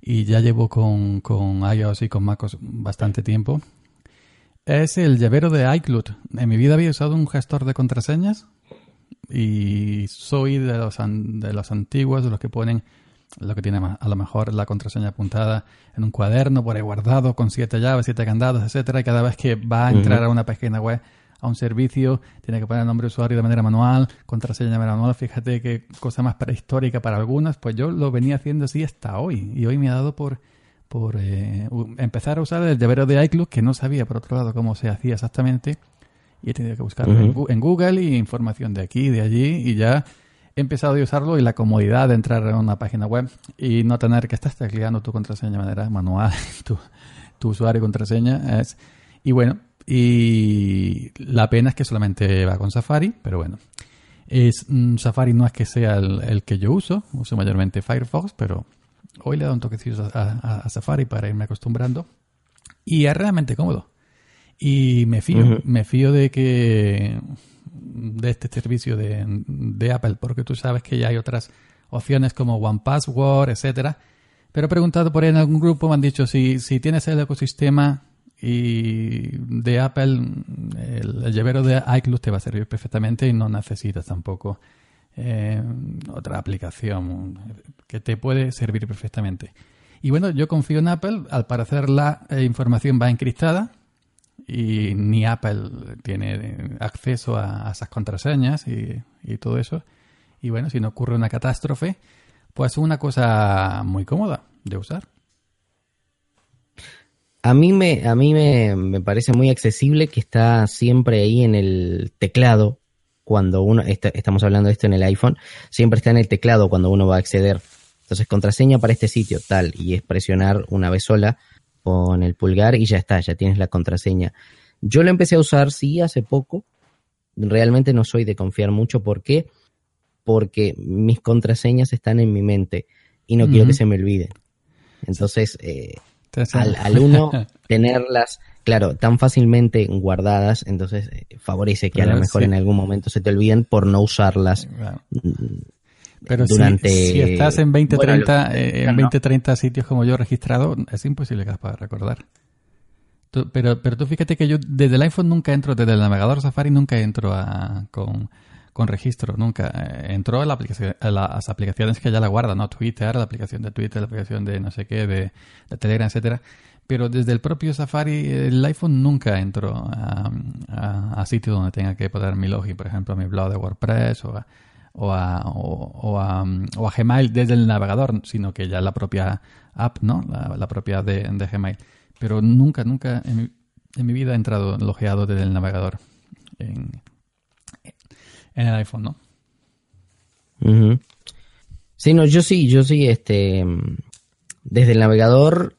Speaker 3: y ya llevo con, con iOS y con MacOS bastante tiempo, es el llavero de iCloud. En mi vida había usado un gestor de contraseñas y soy de los, de los antiguos, de los que ponen lo que tiene a lo mejor la contraseña apuntada en un cuaderno por ahí guardado con siete llaves, siete candados, etcétera, y cada vez que va a entrar a una página web, a un servicio, tiene que poner el nombre de usuario de manera manual, contraseña de manera manual, fíjate qué cosa más prehistórica para algunas, pues yo lo venía haciendo así hasta hoy, y hoy me ha dado por, por eh, empezar a usar el llavero de iCloud, que no sabía por otro lado cómo se hacía exactamente, y he tenido que buscarlo en, Gu- en Google y información de aquí, de allí y ya he empezado a usarlo y la comodidad de entrar en una página web y no tener que estar tecleando tu contraseña de manera manual, tu, tu usuario y contraseña es... Y bueno, y la pena es que solamente va con Safari, pero bueno. Es, mm, Safari no es que sea el, el que yo uso, uso mayormente Firefox, pero hoy le he dado un toquecillo a, a- a Safari para irme acostumbrando. Y es realmente cómodo. Y me fío, me fío de que de este servicio de, de Apple, porque tú sabes que ya hay otras opciones como One Password, etcétera. Pero he preguntado por ahí en algún grupo, me han dicho si, si tienes el ecosistema y de Apple, el, el llavero de iCloud te va a servir perfectamente y no necesitas tampoco eh, otra aplicación que te puede servir perfectamente. Y bueno, yo confío en Apple, al parecer la eh, información va encriptada y ni Apple tiene acceso a, a esas contraseñas y, y todo eso. Y bueno, si no ocurre una catástrofe, pues es una cosa muy cómoda de usar.
Speaker 2: A mí me, a mí me, me parece muy accesible que está siempre ahí en el teclado cuando uno, está- estamos hablando de esto en el iPhone, siempre está en el teclado cuando uno va a acceder. Entonces, contraseña para este sitio, tal, y es presionar una vez sola con el pulgar y ya está, ya tienes la contraseña. Yo lo empecé a usar, sí, hace poco. Realmente no soy de confiar mucho. ¿Por qué? Porque mis contraseñas están en mi mente y no quiero que se me olviden. Entonces, eh, al, al uno tenerlas, claro, tan fácilmente guardadas, entonces eh, favorece que a lo mejor
Speaker 3: sí.
Speaker 2: en algún momento se te olviden por no usarlas
Speaker 3: Claro. Pero si-
Speaker 2: durante...
Speaker 3: si, estás en 20,
Speaker 2: bueno,
Speaker 3: 30,
Speaker 2: lo-
Speaker 3: eh, en
Speaker 2: no.
Speaker 3: 20, 30 sitios como yo registrado, es imposible que las puedas recordar. Tú- pero, pero tú fíjate que yo desde el iPhone nunca entro, desde el navegador Safari nunca entro a- con, con registro, nunca. Eh, Entro a, la aplicación, a las aplicaciones que ya la guardan, ¿no? Twitter, la aplicación de Twitter, la aplicación de no sé qué, de, de Telegram, etcétera. Pero desde el propio Safari, el iPhone nunca entro a, a, a sitios donde tenga que poner mi login, por ejemplo, a mi blog de WordPress o a, o a, o, o a, o a Gmail desde el navegador, sino que ya la propia app, ¿no? La, la propia de, de Gmail. Pero nunca, nunca en mi, en mi vida he entrado logeado desde el navegador en, en el iPhone, ¿no?
Speaker 2: Ujú. Sí, no, yo sí, yo sí, este, desde el navegador,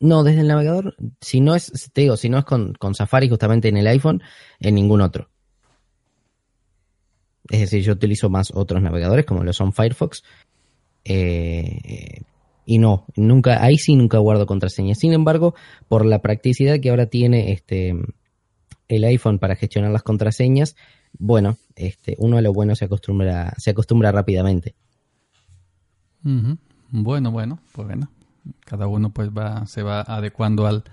Speaker 2: no, desde el navegador, si no es, te digo, si no es con, con Safari justamente en el iPhone, en ningún otro. Es decir, yo utilizo más otros navegadores como lo son Firefox. eh, y no, nunca, ahí sí nunca guardo contraseñas. Sin embargo, por la practicidad que ahora tiene este el iPhone para gestionar las contraseñas, bueno, este, uno a lo bueno se acostumbra, se acostumbra rápidamente.
Speaker 3: Bueno, bueno, pues bueno. Cada uno pues va, se va adecuando al,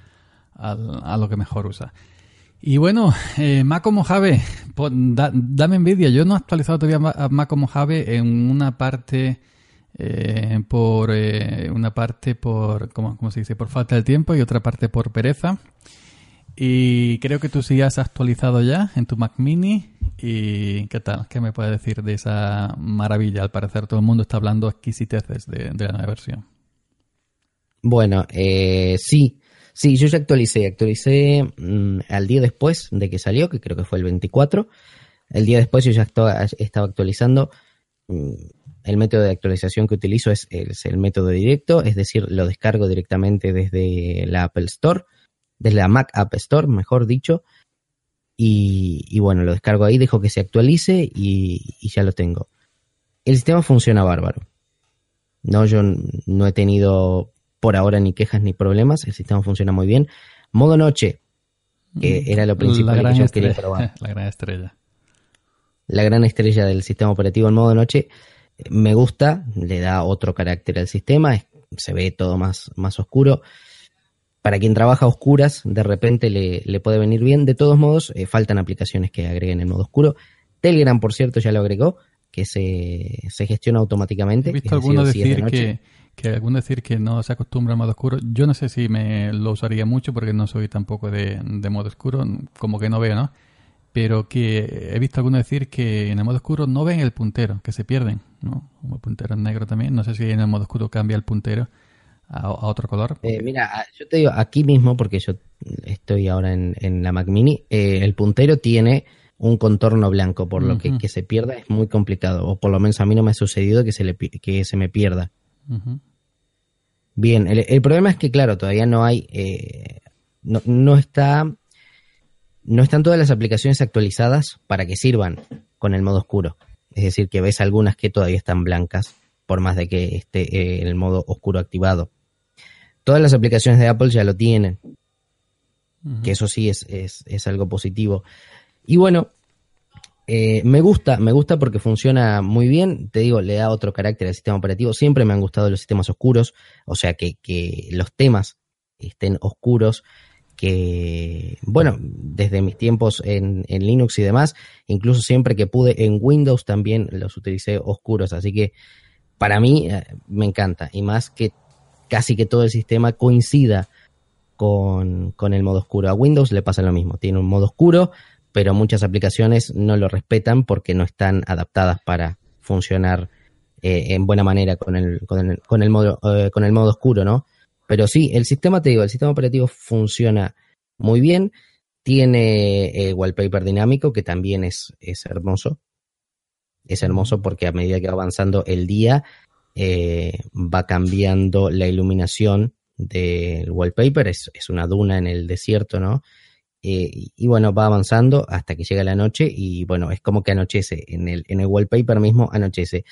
Speaker 3: al- a lo que mejor usa. Y bueno, eh, Maco Mojave, po- da- dame envidia. Yo no he actualizado todavía a Maco Mojave en una parte eh, por eh, una parte por ¿cómo, cómo se dice? por falta de tiempo y otra parte por pereza. Y creo que tú sí has actualizado ya en tu Mac Mini. ¿Y qué tal? ¿Qué me puedes decir de esa maravilla? Al parecer todo el mundo está hablando exquisiteces de, de la nueva versión.
Speaker 2: Bueno, eh, sí, sí, yo ya actualicé, actualicé mm, al día después de que salió, que creo que fue el 24. El día después yo ya estaba actualizando. mm, El método de actualización que utilizo es, el método directo, es decir, lo descargo directamente desde la Apple Store, desde la Mac App Store, mejor dicho. Y, bueno, lo descargo ahí, dejo que se actualice y, y ya lo tengo. El sistema funciona bárbaro. No, yo no he tenido por ahora ni quejas ni problemas. El sistema funciona muy bien. Modo noche, que era lo principal que yo quería probar.
Speaker 3: La gran estrella.
Speaker 2: La gran estrella del sistema operativo en modo noche me gusta, le da otro carácter al sistema, se ve todo más, más oscuro. Para quien trabaja a oscuras, de repente le, le puede venir bien. De todos modos, eh, faltan aplicaciones que agreguen el modo oscuro. Telegram, por cierto, ya lo agregó, que se, se gestiona automáticamente.
Speaker 3: He visto
Speaker 2: es decir, de
Speaker 3: que, que alguno decir que no se acostumbra al modo oscuro. Yo no sé si me lo usaría mucho porque no soy tampoco de, de modo oscuro, como que no veo, ¿no? Pero que he visto algunos decir que en el modo oscuro no ven el puntero, que se pierden, ¿no? Como el puntero en negro también. No sé si en el modo oscuro cambia el puntero a, otro color?
Speaker 2: Eh, mira, yo te digo, aquí mismo, porque yo estoy ahora en, en la Mac Mini, eh, el puntero tiene un contorno blanco, por lo que que se pierda es muy complicado, o por lo menos a mí no me ha sucedido que se, le, que se me pierda. Bien, el, problema es que, claro, todavía no hay, eh, no, no, está, no están todas las aplicaciones actualizadas para que sirvan con el modo oscuro. Es decir, que ves algunas que todavía están blancas, por más de que esté eh, el modo oscuro activado. Todas las aplicaciones de Apple ya lo tienen, que eso sí es, es, es algo positivo. Y bueno, eh, me gusta, me gusta porque funciona muy bien. Te digo, le da otro carácter al sistema operativo. Siempre me han gustado los sistemas oscuros, o sea, que, que los temas estén oscuros. Que, bueno, desde mis tiempos en, en, Linux y demás, incluso siempre que pude en Windows también los utilicé oscuros. Así que para mí eh, me encanta. Y más que casi que todo el sistema coincida con, con el modo oscuro. A Windows le pasa lo mismo. Tiene un modo oscuro pero muchas aplicaciones no lo respetan porque no están adaptadas para funcionar eh, en buena manera con el, con el, con el modo, eh, con el modo oscuro, ¿no? Pero sí, el sistema, te digo, el sistema operativo funciona muy bien, tiene eh, wallpaper dinámico, que también es, es hermoso. Es hermoso porque a medida que va avanzando el día, va cambiando la iluminación del wallpaper. Es, es una duna en el desierto, ¿no? Eh, y bueno, va avanzando hasta que llega la noche y bueno, es como que anochece. En el, en el wallpaper mismo anochece.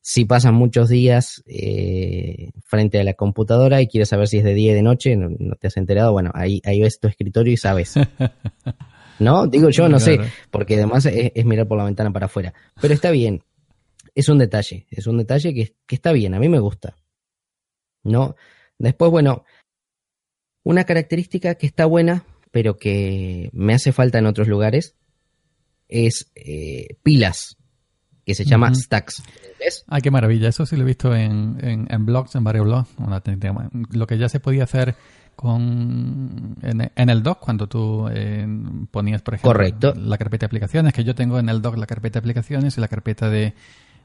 Speaker 2: Si pasan muchos días eh, frente a la computadora y quieres saber si es de día y de noche, no, te has enterado, bueno, ahí, ahí ves tu escritorio y sabes. ¿No? Digo yo, no sé, porque además es, mirar por la ventana para afuera. Pero está bien. Es un detalle, es un detalle que, que está bien, a mí me gusta. ¿No? Después, bueno, una característica que está buena pero que me hace falta en otros lugares, es eh, pilas, que se llama stacks.
Speaker 3: Ay, qué maravilla. Eso sí lo he visto en, en, blogs, en varios blogs. Lo que ya se podía hacer con en, el dock cuando tú eh, ponías, por ejemplo, la carpeta de aplicaciones, que yo tengo en el dock la carpeta de aplicaciones y la carpeta de,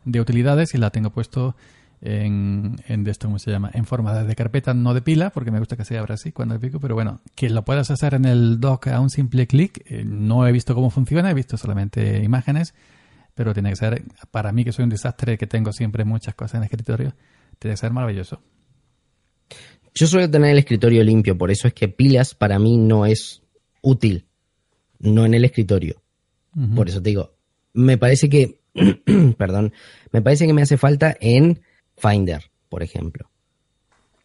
Speaker 3: de utilidades y la tengo puesto en, en esto, ¿cómo se llama? En forma de carpeta, no de pila, porque me gusta que se abra así cuando pico, pero bueno, que lo puedas hacer en el dock a un simple clic, eh, no he visto cómo funciona, he visto solamente imágenes, pero tiene que ser, para mí que soy un desastre, que tengo siempre muchas cosas en el escritorio, tiene que ser maravilloso.
Speaker 2: Yo suelo tener el escritorio limpio, por eso es que pilas para mí no es útil, no en el escritorio. Por eso te digo, me parece que, perdón, me parece que me hace falta en Finder, por ejemplo.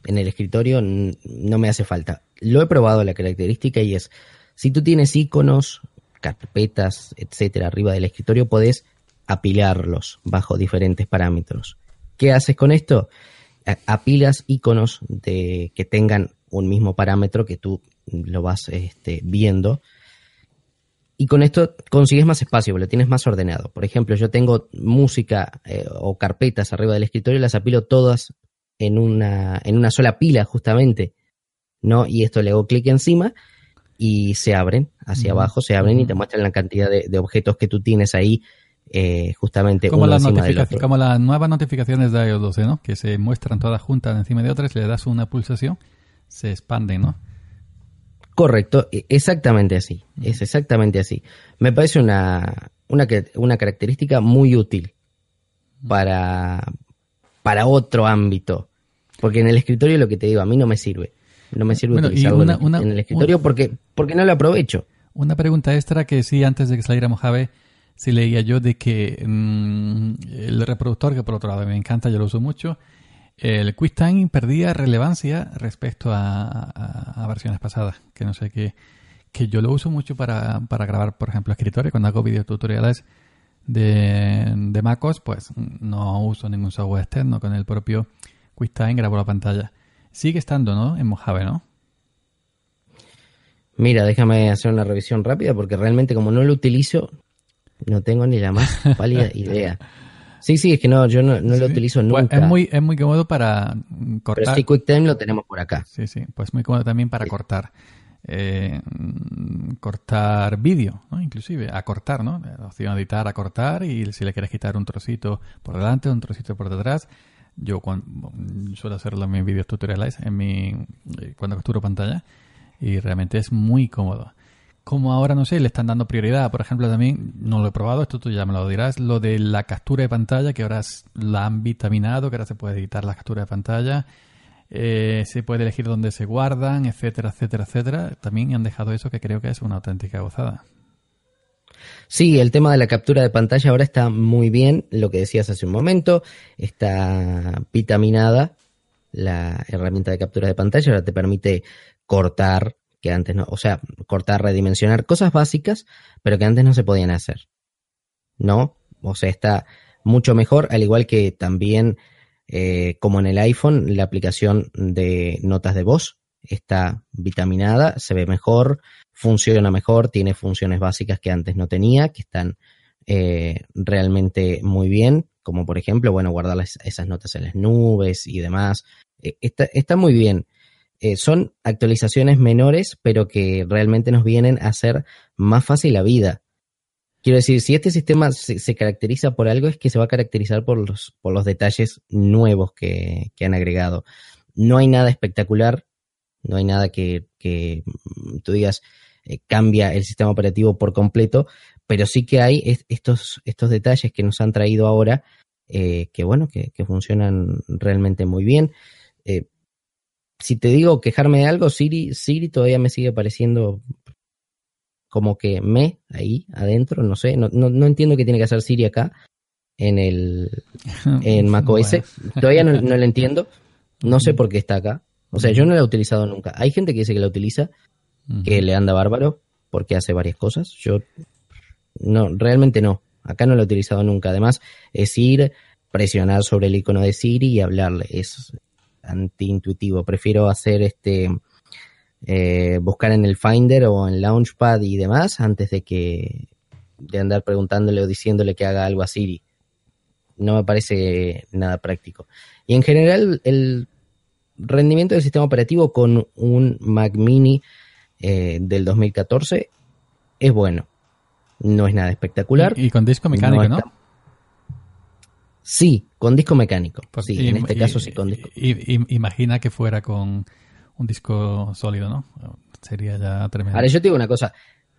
Speaker 2: En el escritorio no me hace falta. Lo he probado la característica y es, si tú tienes iconos, carpetas, etcétera, arriba del escritorio, podés apilarlos bajo diferentes parámetros. ¿Qué haces con esto? Apilas iconos de que tengan un mismo parámetro que tú lo vas este, viendo y con esto consigues más espacio, lo tienes más ordenado. Por ejemplo, yo tengo música eh, o carpetas arriba del escritorio y las apilo todas en una, en una sola pila, justamente. ¿no? Y esto le hago clic encima y se abren hacia abajo, se abren y te muestran la cantidad de, objetos que tú tienes ahí, eh, justamente
Speaker 3: como las Como las nuevas notificaciones de iOS 12, ¿no? Que se muestran todas juntas encima de otras, le das una pulsación, se expanden, ¿no?
Speaker 2: Correcto, e, exactamente así, es exactamente así. Me parece una, una, una característica muy útil para, para otro ámbito, porque en el escritorio lo que te digo, a mí no me sirve. No me sirve utilizarlo en, el escritorio porque, porque no lo aprovecho.
Speaker 3: Una pregunta extra que sí, antes de que saliera Mojave, sí leía yo de que mm, el reproductor, que por otro lado me encanta, yo lo uso mucho, el QuickTime perdía relevancia respecto a, versiones pasadas, que no sé qué, que yo lo uso mucho para, para grabar, por ejemplo, escritorio, cuando hago videotutoriales de, de MacOS, pues no uso ningún software externo, con el propio QuickTime grabo la pantalla. Sigue estando, ¿no? En Mojave, ¿no?
Speaker 2: Mira, déjame hacer una revisión rápida porque realmente como no lo utilizo, no tengo ni la más pálida idea. Sí, sí, es que no, yo no, lo utilizo pues nunca.
Speaker 3: es, muy, es muy cómodo para cortar.
Speaker 2: Pero este QuickTime lo tenemos por acá.
Speaker 3: Sí, sí, pues muy cómodo también para cortar. Eh, cortar vídeo, ¿no? inclusive, acortar, ¿no? La opción editar, acortar y si le quieres quitar un trocito por delante, un trocito por detrás, Yo cuando, suelo hacerlo en mis vídeos tutoriales, en mi, eh, cuando capturo pantalla, y realmente es muy cómodo. Como ahora, no sé, le están dando prioridad, por ejemplo, también, no lo he probado, esto tú ya me lo dirás, lo de la captura de pantalla, que ahora la han vitaminado, que ahora se puede editar la captura de pantalla, eh, se puede elegir dónde se guardan, etcétera, etcétera, etcétera. También han dejado eso que creo que es una auténtica gozada.
Speaker 2: Sí, el tema de la captura de pantalla ahora está muy bien, lo que decías hace un momento, está vitaminada la herramienta de captura de pantalla, ahora te permite cortar, que antes no, o sea, cortar, redimensionar cosas básicas, pero que antes no se podían hacer. ¿No? O sea, está mucho mejor, al igual que también, eh, como en el iPhone, la aplicación de notas de voz está vitaminada, se ve mejor, funciona mejor, tiene funciones básicas que antes no tenía, que están eh, realmente muy bien, como por ejemplo, bueno, guardar esas notas en las nubes y demás. Eh, está, está, muy bien. Eh, son actualizaciones menores, pero que realmente nos vienen a hacer más fácil la vida. Quiero decir, si este sistema se, caracteriza por algo, es que se va a caracterizar por los, por los detalles nuevos que, que han agregado. No hay nada espectacular, no hay nada que, que mm, tú digas, eh, cambia el sistema operativo por completo, pero sí que hay estos, estos detalles que nos han traído ahora, eh, que bueno, que, funcionan realmente muy bien. Si te digo quejarme de algo, Siri, Siri todavía me sigue pareciendo como que me ahí adentro, no sé, no, no, entiendo qué tiene que hacer Siri acá en el en macOS. Todavía no, no lo entiendo. No sé por qué está acá. O sea, yo no la he utilizado nunca. Hay gente que dice que la utiliza, que le anda bárbaro porque hace varias cosas. Yo no, realmente no. Acá no lo he utilizado nunca. Además, es ir, presionar sobre el icono de Siri y hablarle. Es antiintuitivo. Prefiero hacer este eh, buscar en el Finder o en Launchpad y demás antes de que de andar preguntándole o diciéndole que haga algo a Siri. No me parece nada práctico. Y en general, el rendimiento del sistema operativo con un Mac Mini eh, del 2014 es bueno. No es nada espectacular.
Speaker 3: Y, con disco mecánico, ¿no?
Speaker 2: Sí, con disco mecánico. Pues sí, en este caso sí con disco.
Speaker 3: imagina que fuera con un disco sólido, ¿no? Sería ya tremendo.
Speaker 2: Ahora, yo te digo una cosa.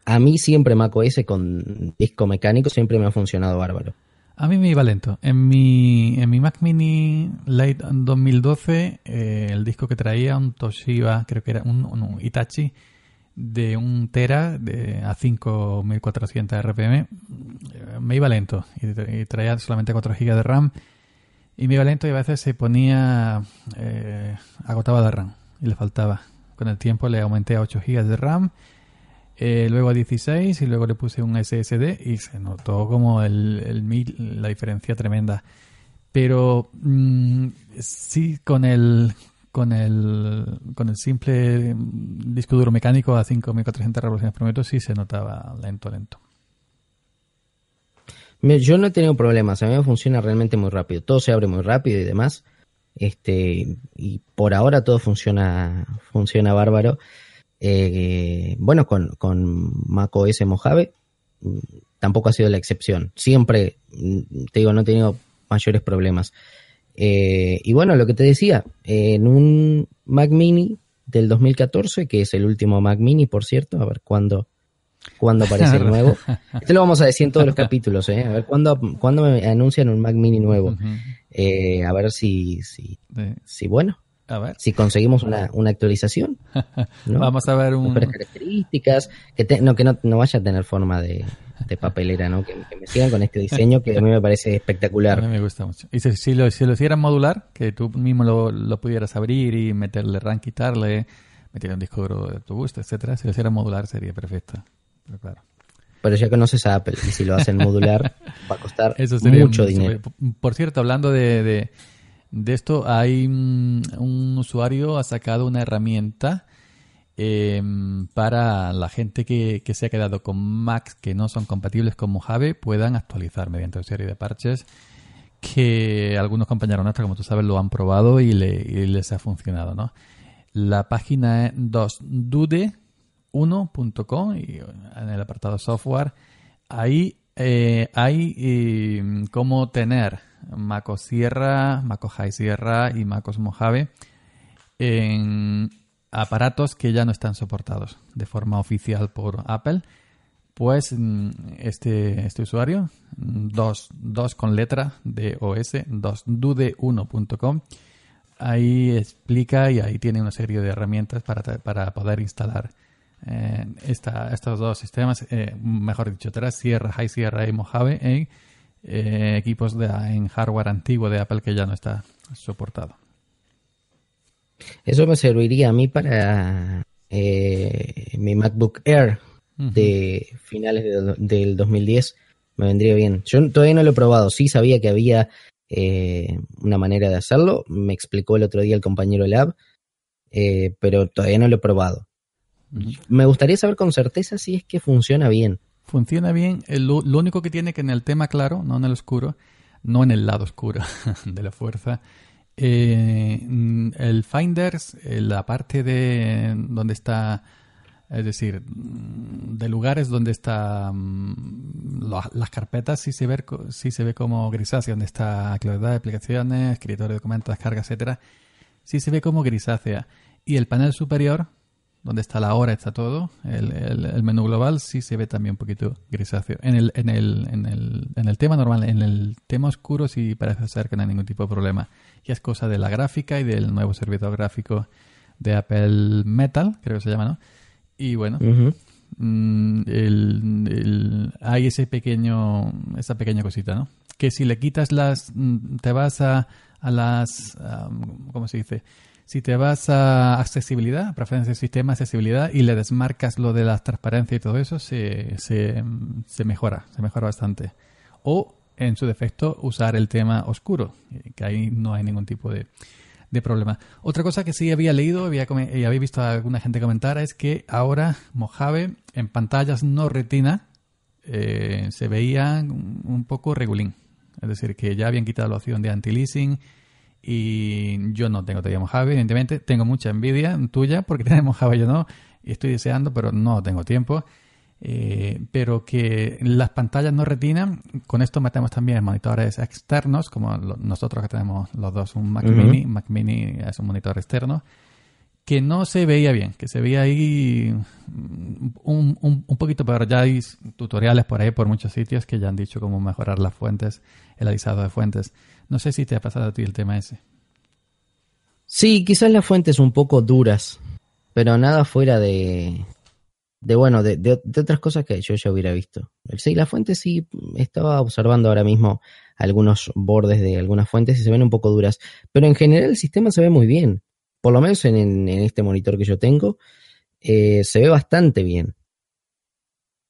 Speaker 2: A mí siempre macOS con disco mecánico siempre me ha funcionado bárbaro.
Speaker 3: A mí me iba lento. En mi, en mi Mac Mini Late 2012, eh, el disco que traía, un Toshiba, creo que era un Itachi, de un tera de, a 5400 RPM me iba lento y, traía solamente 4 GB de RAM. Y me iba lento y a veces se ponía eh, agotaba de RAM y le faltaba. Con el tiempo le aumenté a 8 GB de RAM eh, luego a 16 y luego le puse un SSD y se notó como el, el la diferencia tremenda. Pero mm, sí con el con el, con el simple disco duro mecánico a 5.400 revoluciones por minuto sí se notaba lento, lento.
Speaker 2: Yo no he tenido problemas, a mí me funciona realmente muy rápido, todo se abre muy rápido y demás. Este, y por ahora todo funciona, funciona bárbaro. Eh, bueno, con, con macOS Mojave mm, tampoco ha sido la excepción. Siempre, mm, te digo, no he tenido mayores problemas. Eh, y bueno, lo que te decía, en un Mac Mini del 2014, que es el último Mac Mini, por cierto, a ver cuándo, cuándo aparece el nuevo. Este lo vamos a decir en todos los capítulos, ¿eh? A ver cuándo, cuándo me anuncian un Mac Mini nuevo. Eh, a ver si, si, si bueno, a ver. Si conseguimos una, una actualización.
Speaker 3: Vamos a ver un...
Speaker 2: características, que, no, que no, no, vaya a tener forma de, de papelera, ¿no? Que, me sigan con este diseño que a mí me parece espectacular.
Speaker 3: A mí me gusta mucho. Y si, lo, si lo hicieran modular, que tú mismo lo, lo pudieras abrir y meterle RAM, quitarle, meterle un disco duro de tu gusto, etcétera, si lo hicieran modular sería perfecto. Pero claro.
Speaker 2: Pero ya conoces a Apple y si lo hacen modular va a costar mucho dinero.
Speaker 3: Por cierto, hablando de de esto hay un usuario ha sacado una herramienta em, para la gente que, se ha quedado con Macs que no son compatibles con Mojave puedan actualizar mediante una serie de parches que algunos compañeros nuestros, como tú sabes, lo han probado y, les ha funcionado, ¿no? La página es 2dude1.com y en el apartado software ahí eh, hay eh, cómo tener MacOS Sierra, MacOS High Sierra y MacOS Mojave en aparatos que ya no están soportados de forma oficial por Apple. Pues mm, este, este usuario, dos, dos con letra de OS, 2dude1.com, ahí explica y ahí tiene una serie de herramientas para, para poder instalar eh, esta, estos dos sistemas, eh, mejor dicho, tres Sierra, High Sierra y Mojave en eh, equipos de, en hardware antiguo de Apple que ya no está soportado.
Speaker 2: Eso me serviría a mí para mi MacBook Air de finales del 2010. Me vendría bien. Yo todavía no lo he probado. Sí sabía que había una manera de hacerlo. Me explicó el otro día el compañero Lab, pero todavía no lo he probado. Me gustaría saber con certeza si es que funciona bien.
Speaker 3: Funciona bien. Lo, único que tiene que en el tema claro, no en el oscuro, no en el lado oscuro de la fuerza, eh, el Finders, eh, la parte de donde está, es decir, de lugares donde está mm, las carpetas, sí se, ve, sí se ve como grisácea, donde está claridad de aplicaciones, escritorio de documentos, descarga, etcétera, sí se ve como grisácea. Y el panel superior, donde está la hora, está todo, el, el, menú global sí se ve también un poquito grisáceo. En el, en, el, en, el, en el tema normal, en el tema oscuro sí parece ser que no hay ningún tipo de problema. Y es cosa de la gráfica y del nuevo servidor gráfico de Apple Metal, creo que se llama, ¿no? Y bueno, mm, hay ese pequeño, esa pequeña cosita, ¿no? Que si le quitas las, mm, te vas a, a las, ¿cómo se dice? Si te vas a accesibilidad, preferencia del sistema, accesibilidad, y le desmarcas lo de la transparencia y todo eso, se, se, mejora, se mejora bastante. O, en su defecto, usar el tema oscuro, que ahí no hay ningún tipo de, problema. Otra cosa que sí había leído había, y había visto a alguna gente comentar es que ahora Mojave en pantallas no retina eh, se veía un poco regulín. Es decir, que ya habían quitado la opción de anti-leasing y yo no tengo todavía Mojave, evidentemente. Tengo mucha envidia tuya porque tenemos Mojave yo no. Y estoy deseando, pero no tengo tiempo. Eh, pero que las pantallas no retina, con esto metemos también monitores externos, como nosotros que tenemos los dos un Mac Mini. Mac Mini es un monitor externo que no se veía bien, que se veía ahí un, un, un, poquito peor. Ya hay tutoriales por ahí, por muchos sitios, que ya han dicho cómo mejorar las fuentes, el alisado de fuentes. No sé si te ha pasado a ti el tema ese.
Speaker 2: Sí, quizás las fuentes un poco duras, pero nada fuera de, de bueno, de, de, otras cosas que yo ya hubiera visto. Sí, la fuente sí, estaba observando ahora mismo algunos bordes de algunas fuentes y se ven un poco duras, pero en general el sistema se ve muy bien. Por lo menos en, en este monitor que yo tengo, eh, se ve bastante bien.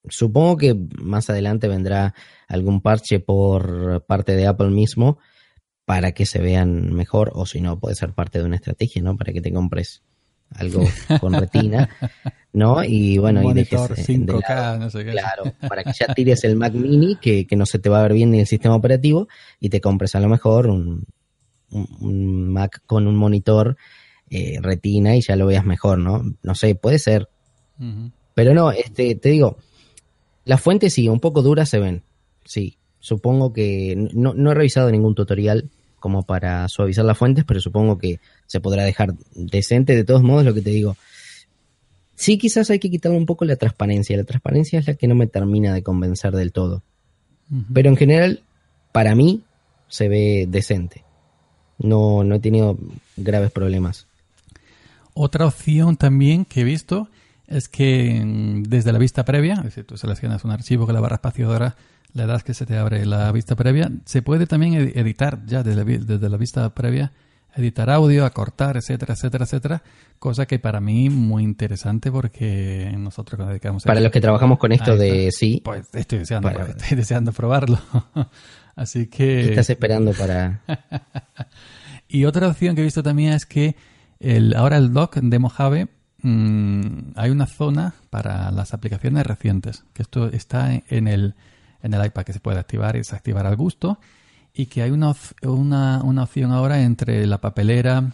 Speaker 2: Supongo que más adelante vendrá algún parche por parte de Apple mismo para que se vean mejor, o si no, puede ser parte de una estrategia, ¿no? Para que te compres algo con retina, ¿no? Y bueno, y dejes 5K, no sé qué. Claro, para que ya tires el Mac Mini, que, no se te va a ver bien ni el sistema operativo, y te compres a lo mejor un, Mac con un monitor eh, retina y ya lo veas mejor, ¿no? No sé, puede ser. Pero no, este, te digo, las fuentes sí, un poco duras se ven, sí. Supongo que no, no he revisado ningún tutorial como para suavizar las fuentes, pero supongo que se podrá dejar decente. De todos modos, lo que te digo, sí quizás hay que quitarle un poco la transparencia. La transparencia es la que no me termina de convencer del todo. Pero en general, para mí, se ve decente. No, no he tenido graves problemas.
Speaker 3: Otra opción también que he visto es que mm, desde la vista previa, es decir, tú seleccionas un archivo con la barra espaciadora la edad que se te abre la vista previa. Se puede también editar ya desde, desde la vista previa, editar audio, acortar, etcétera, etcétera, etcétera. Cosa que para mí muy interesante porque nosotros nos dedicamos
Speaker 2: a... Para los que trabajamos con esto de sí.
Speaker 3: Pues estoy deseando, estoy deseando probarlo. Así que...
Speaker 2: ¿Qué estás esperando para...?
Speaker 3: y otra opción que he visto también es que el, ahora el dock de Mojave mm, hay una zona para las aplicaciones recientes, que esto está en el en el iPad que se puede activar y desactivar al gusto y que hay una, una, una opción ahora entre la papelera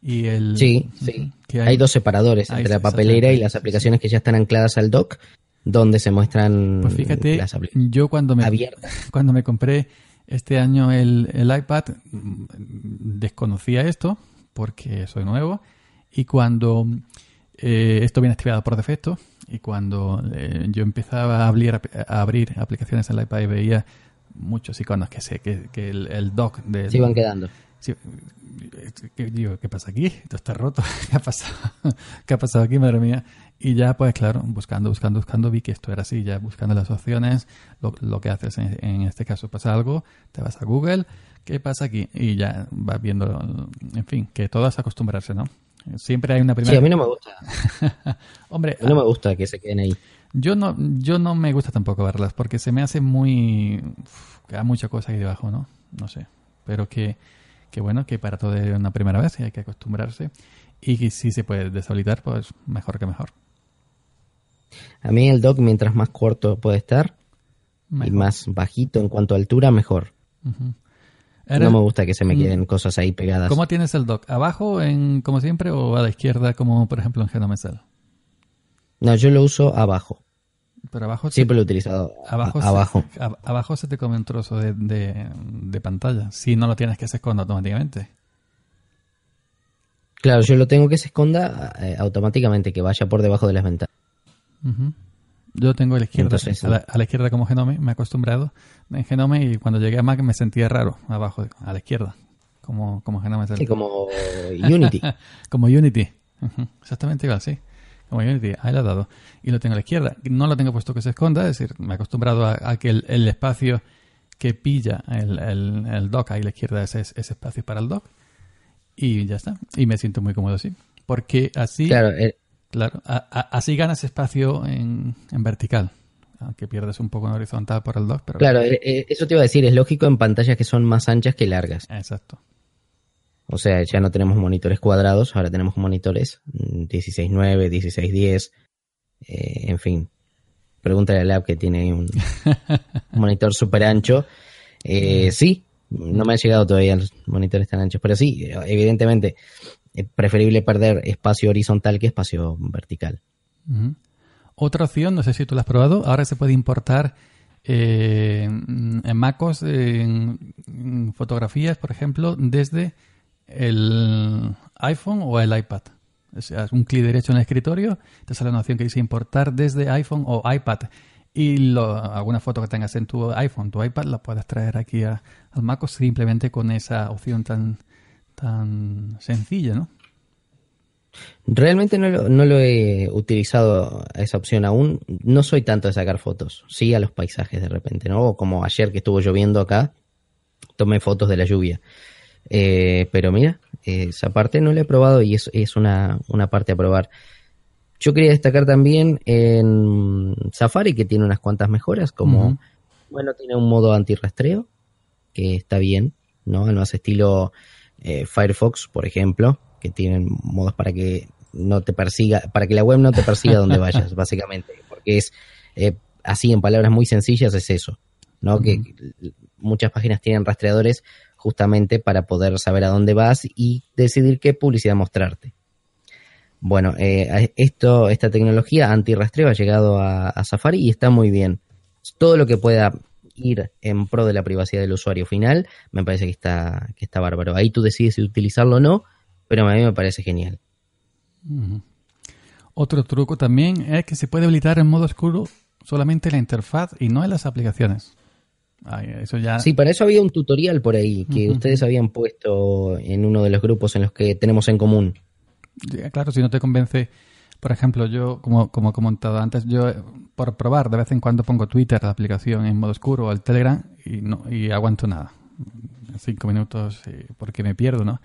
Speaker 3: y el...
Speaker 2: Sí, sí. Que hay, dos separadores entre la papelera y las aplicaciones que ya están ancladas al dock. donde se muestran
Speaker 3: Pues fíjate,
Speaker 2: las aplicaciones
Speaker 3: yo cuando me,
Speaker 2: abiertas.
Speaker 3: cuando me compré este año el, el iPad, desconocía esto porque soy nuevo y cuando eh, esto viene activado por defecto y cuando eh, yo empezaba a abrir, a abrir aplicaciones en el iPad y veía muchos iconos que sé que, que el, el dock de
Speaker 2: Se iban quedando.
Speaker 3: Sí, ¿qué, digo, ¿qué pasa aquí? Esto está roto. ¿Qué ha pasado? ¿Qué ha pasado aquí, madre mía? Y ya, pues claro, buscando, buscando, buscando, vi que esto era así. Ya buscando las opciones, lo, lo que haces en, en este caso pasa algo, te vas a Google, ¿qué pasa aquí? Y ya vas viendo, en fin, que todo es acostumbrarse, ¿no? Siempre hay una primera.
Speaker 2: Sí, a mí no me gusta.
Speaker 3: Hombre,
Speaker 2: A mí no me gusta que se queden ahí.
Speaker 3: yo no, yo no me gusta tampoco verlas porque se me hace muy. uf, que hay mucha cosa ahí debajo, ¿no? No sé. Pero que, que bueno, que para todo es una primera vez y hay que acostumbrarse. Y que si se puede deshabilitar, pues mejor que mejor.
Speaker 2: A mí el dock, mientras más corto puede estar y más bajito en cuanto a altura, mejor. No me gusta que se me
Speaker 3: Mm.
Speaker 2: queden cosas ahí pegadas.
Speaker 3: ¿Cómo tienes el dock? ¿Abajo, en, como siempre, o a la izquierda, como por ejemplo en Genome Cell?
Speaker 2: No, yo lo uso abajo.
Speaker 3: Pero abajo,
Speaker 2: Siempre lo he utilizado a-
Speaker 3: abajo, se-
Speaker 2: abajo.
Speaker 3: abajo se te come un trozo de, de- de pantalla. Si no lo tienes que se esconde automáticamente.
Speaker 2: Claro, yo lo tengo que se esconda eh, automáticamente, que vaya por debajo de las ventanas.
Speaker 3: Yo tengo a la izquierda,
Speaker 2: Entonces,
Speaker 3: a, la, a la izquierda como Genome, me he acostumbrado en Genome y cuando llegué a Mac me sentía raro, abajo, a la izquierda, como, como Genome.
Speaker 2: Sí, como Unity.
Speaker 3: Como Unity. Exactamente igual, sí. Como Unity, ahí lo he dado. Y lo tengo a la izquierda. No lo tengo puesto que se esconda, es decir, me he acostumbrado a, a que el, el espacio que pilla el, el, el dock ahí a la izquierda es ese espacio para el dock. Y ya está. Y me siento muy cómodo así. Porque así,
Speaker 2: Claro, eh,
Speaker 3: claro, a- a- así ganas espacio en, en vertical. Aunque pierdes un poco en horizontal por el dock, pero...
Speaker 2: claro, eh, eh, eso te iba a decir, es lógico en pantallas que son más anchas que largas.
Speaker 3: Exacto.
Speaker 2: O sea, ya no tenemos monitores cuadrados, ahora tenemos monitores mm, 16.9, 16.10, eh, en fin. Pregúntale al lab que tiene un, monitor súper ancho. Eh, sí, no me han llegado todavía los monitores tan anchos, pero sí, evidentemente, es preferible perder espacio horizontal que espacio vertical.
Speaker 3: Otra opción, no sé si tú la has probado, ahora se puede importar eh, en MacOS en, fotografías, por ejemplo, desde el iPhone o el iPad. O sea, un clic derecho en el escritorio, te sale una opción que dice importar desde iPhone o iPad. Y lo- alguna foto que tengas en tu iPhone, tu iPad, la puedes traer aquí a- al MacOS simplemente con esa opción tan, tan sencilla, ¿no?
Speaker 2: Realmente no lo, no lo he utilizado esa opción aún. No soy tanto de sacar fotos. Sí a los paisajes de repente, ¿no? Como ayer que estuvo lloviendo acá, tomé fotos de la lluvia. Eh, pero mira, eh, esa parte no la he probado y es, es una, una parte a probar. Yo quería destacar también en Safari que tiene unas cuantas mejoras, como, bueno, tiene un modo antirrastreo, que está bien, ¿no? Al más estilo eh, Firefox, por ejemplo, que tienen modos para que no te persiga, para que la web no te persiga donde vayas, básicamente, porque es eh, así en palabras muy sencillas es eso, ¿no? Que muchas páginas tienen rastreadores justamente para poder saber a dónde vas y decidir qué publicidad mostrarte. Bueno, eh, esto, esta tecnología anti-rastreo ha llegado a, a Safari y está muy bien. Todo lo que pueda ir en pro de la privacidad del usuario final, me parece que está, que está bárbaro. Ahí tú decides si utilizarlo o no, pero a mí me parece genial.
Speaker 3: Otro truco también es que se puede habilitar en modo oscuro solamente la interfaz y no en las aplicaciones. Ay, eso ya.
Speaker 2: Sí, para eso había un tutorial por ahí que ustedes habían puesto en uno de los grupos en los que tenemos en común.
Speaker 3: Ya, Claro, si no te convence, por ejemplo, yo, como, como he comentado antes, yo eh, por probar de vez en cuando pongo Twitter, la aplicación en modo oscuro o el Telegram y no y aguanto nada. Cinco minutos eh, porque me pierdo, ¿no?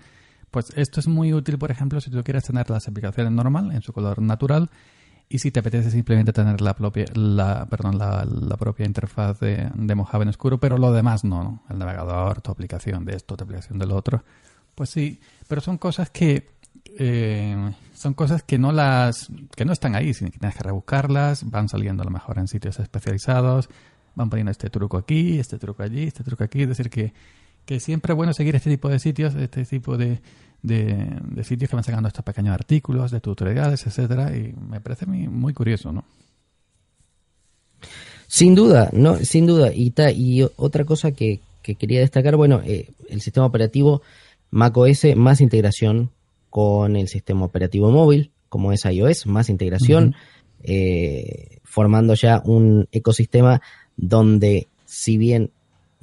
Speaker 3: Pues esto es muy útil, por ejemplo, si tú quieres tener las aplicaciones normal, en su color natural, y si te apetece simplemente tener la propia, la, perdón, la, propia interfaz de, de Mojave en oscuro, pero lo demás no, ¿no? El navegador, tu aplicación de esto, tu aplicación del otro. Pues sí, pero son cosas que eh, son cosas que no las que no están ahí, sino que tienes que rebuscarlas, van saliendo a lo mejor en sitios especializados, van poniendo este truco aquí, este truco allí, este truco aquí, es decir que, que siempre es bueno seguir este tipo de sitios, este tipo de, de, de sitios que van sacando estos pequeños artículos de tutoriales, etcétera, y me parece muy, curioso, ¿no?
Speaker 2: Sin duda, no, sin duda. Y, y otra cosa que, quería destacar, bueno, eh, el sistema operativo macOS más integración con el sistema operativo móvil, como es iOS, más integración, eh, formando ya un ecosistema donde, si bien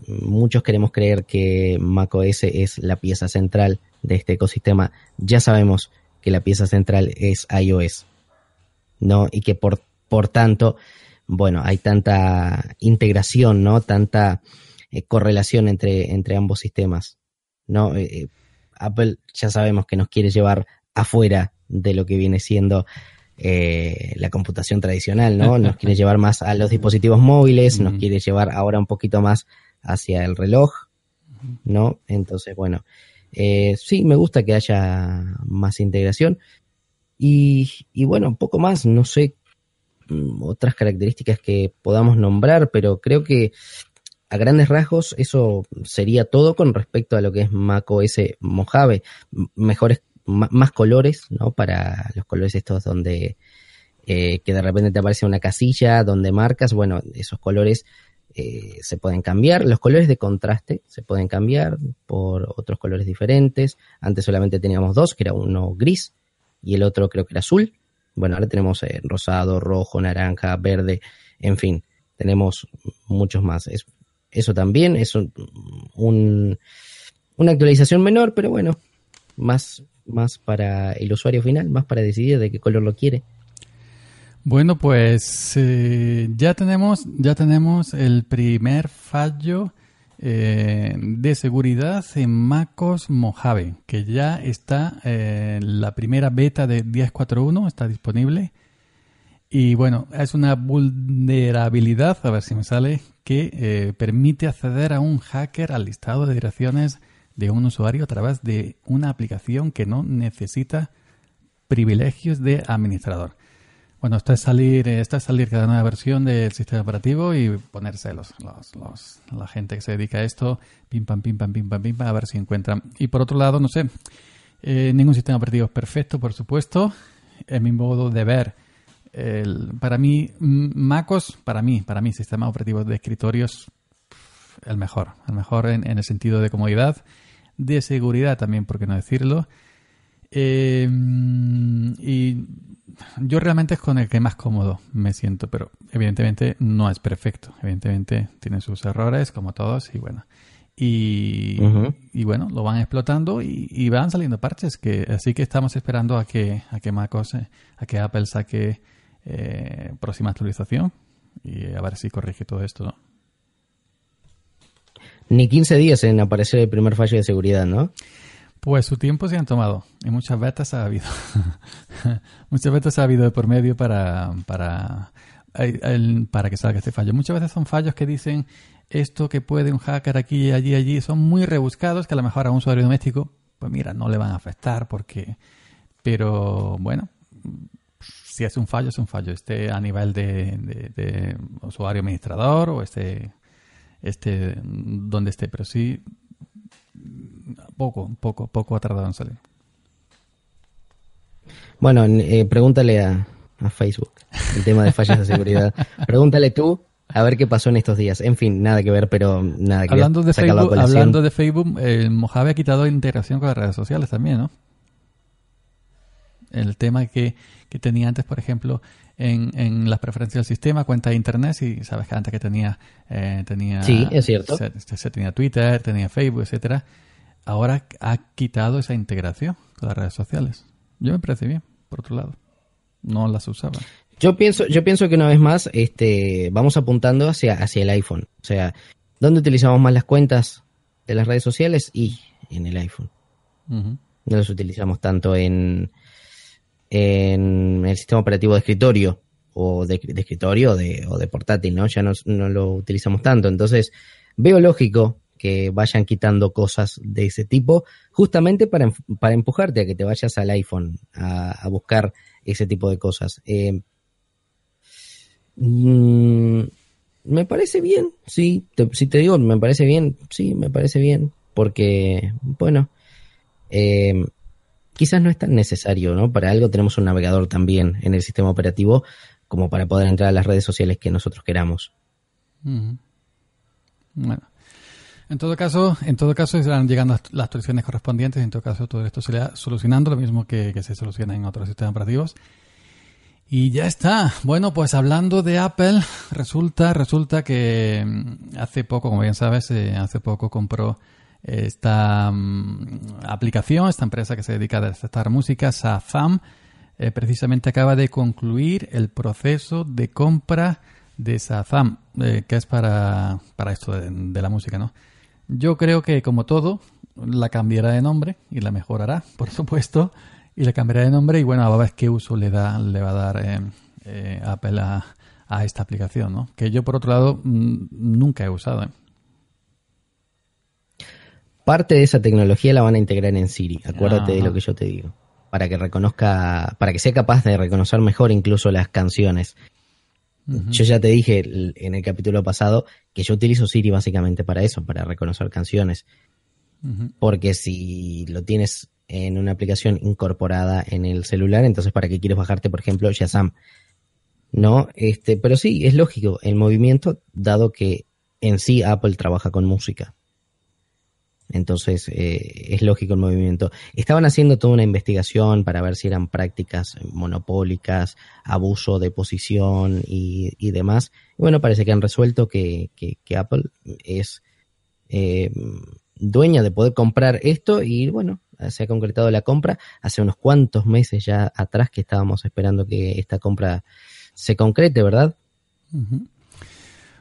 Speaker 2: muchos queremos creer que macOS es la pieza central de este ecosistema, ya sabemos que la pieza central es iOS, ¿no? Y que por, por tanto, bueno, hay tanta integración, ¿no? Tanta eh, correlación entre, entre ambos sistemas, ¿no? Eh, eh, Apple ya sabemos que nos quiere llevar afuera de lo que viene siendo la computación tradicional, ¿no? Nos quiere llevar más a los dispositivos móviles, nos quiere llevar ahora un poquito más hacia el reloj, ¿no? Entonces, bueno, eh, sí, me gusta que haya más integración. Y, y bueno, un poco más, no sé mm, otras características que podamos nombrar, pero creo que a grandes rasgos eso sería todo con respecto a lo que es macOS Mojave. Mejores, más colores, ¿no? Para los colores estos donde eh, que de repente te aparece una casilla donde marcas, bueno, esos colores eh, se pueden cambiar. Los colores de contraste se pueden cambiar por otros colores diferentes. Antes solamente teníamos dos, que era uno gris y el otro creo que era azul. Bueno, ahora tenemos eh, rosado, rojo, naranja, verde, en fin, tenemos muchos más. Es, eso también es un, una actualización menor, pero bueno, más, más para el usuario final, más para decidir de qué color lo quiere.
Speaker 3: Bueno, pues eh, ya tenemos ya tenemos el primer fallo eh, de seguridad en MacOS Mojave, que ya está eh, la primera beta de 10.4.1 está disponible. Y bueno, es una vulnerabilidad, a ver si me sale, que permite acceder a un hacker al listado de direcciones de un usuario a través de una aplicación que no necesita privilegios de administrador. Bueno, esto es salir, esto es salir cada nueva versión del sistema operativo y ponerse los, los, la gente que se dedica a esto, pim pam, pim pam, pim pam, pim pam, a ver si encuentran. Y por otro lado, no sé, eh, ningún sistema operativo es perfecto, por supuesto. Es mi modo de ver. El, para mí, MacOS, para mí, para mí, sistema operativo de escritorios, el mejor. El mejor en, en el sentido de comodidad, de seguridad también, por qué no decirlo. Eh, y yo realmente es con el que más cómodo me siento, pero evidentemente no es perfecto. Evidentemente tiene sus errores, como todos, y bueno. Y, y bueno, lo van explotando y, van saliendo parches. que Así que estamos esperando a que, a que MacOS, a que Apple saque eh, próxima actualización y a ver si corrige todo esto, ¿no?
Speaker 2: Ni 15 días en aparecer el primer fallo de seguridad, ¿no?
Speaker 3: Pues su tiempo se han tomado y muchas betas ha habido. muchas betas ha habido de por medio para, para, para que salga este fallo. Muchas veces son fallos que dicen esto que puede un hacker aquí, allí, allí, son muy rebuscados que a lo mejor a un usuario doméstico, pues mira, no le van a afectar porque... Pero bueno, si es un fallo, es un fallo. Esté a nivel de, de usuario administrador o esté, esté donde esté. Pero sí poco, poco, poco ha tardado en salir.
Speaker 2: Bueno, eh, pregúntale a, Facebook el tema de fallas de seguridad. pregúntale tú a ver qué pasó en estos días. En fin, nada que ver, pero nada que
Speaker 3: hablando de Facebook, Hablando de Facebook, el Mojave ha quitado integración con las redes sociales también, ¿no? El tema que, que tenía antes, por ejemplo, en, en, las preferencias del sistema, cuenta de internet, y sabes que antes que tenía, eh, tenía,
Speaker 2: sí, es cierto.
Speaker 3: se, tenía Twitter, tenía Facebook, etcétera, ahora ha quitado esa integración con las redes sociales. Yo me parece bien, por otro lado. No las usaba.
Speaker 2: Yo pienso, yo pienso que una vez más, este, vamos apuntando hacia, hacia el iPhone. O sea, ¿dónde utilizamos más las cuentas de las redes sociales? Y en el iPhone. No las utilizamos tanto en, en el sistema operativo de escritorio o de, escritorio o de portátil, ¿no? Ya no, no lo utilizamos tanto. Entonces, veo lógico que vayan quitando cosas de ese tipo, justamente para, para empujarte a que te vayas al iPhone a, buscar ese tipo de cosas. Eh, mm, me parece bien, sí, si te digo, me parece bien, sí, me parece bien, porque, bueno, eh, quizás no es tan necesario, ¿no? Para algo tenemos un navegador también en el sistema operativo como para poder entrar a las redes sociales que nosotros queramos.
Speaker 3: Bueno. En todo caso, en todo caso irán llegando las actualizaciones correspondientes. En todo caso, todo esto se irá solucionando, lo mismo que, se soluciona en otros sistemas operativos. Y ya está. Bueno, pues hablando de Apple, resulta, resulta que mm, hace poco, como bien sabes, eh, hace poco compró esta mm, aplicación, esta empresa que se dedica a detectar música, Safam, eh, precisamente acaba de concluir el proceso de compra de Safam, eh, que es para, para esto de, la música, ¿no? Yo creo que, como todo, la cambiará de nombre y la mejorará, por supuesto, y la cambiará de nombre y bueno, a ver qué uso le da le va a dar eh, eh, Apple a, esta aplicación, ¿no? Que yo, por otro lado, mm, nunca he usado.
Speaker 2: Parte de esa tecnología la van a integrar en Siri, acuérdate de lo que yo te digo, para que reconozca, para que sea capaz de reconocer mejor incluso las canciones. Yo ya te dije en el capítulo pasado que yo utilizo Siri básicamente para eso, para reconocer canciones. Porque si lo tienes en una aplicación incorporada en el celular, entonces para qué quieres bajarte, por ejemplo, Shazam. No, este, pero sí, es lógico el movimiento, dado que en sí Apple trabaja con música. Entonces eh, es lógico el movimiento. Estaban haciendo toda una investigación para ver si eran prácticas monopólicas, abuso de posición y, demás. Y bueno, parece que han resuelto que, Apple es eh, dueña de poder comprar esto y bueno, se ha concretado la compra. Hace unos cuantos meses ya atrás que estábamos esperando que esta compra se concrete, ¿verdad?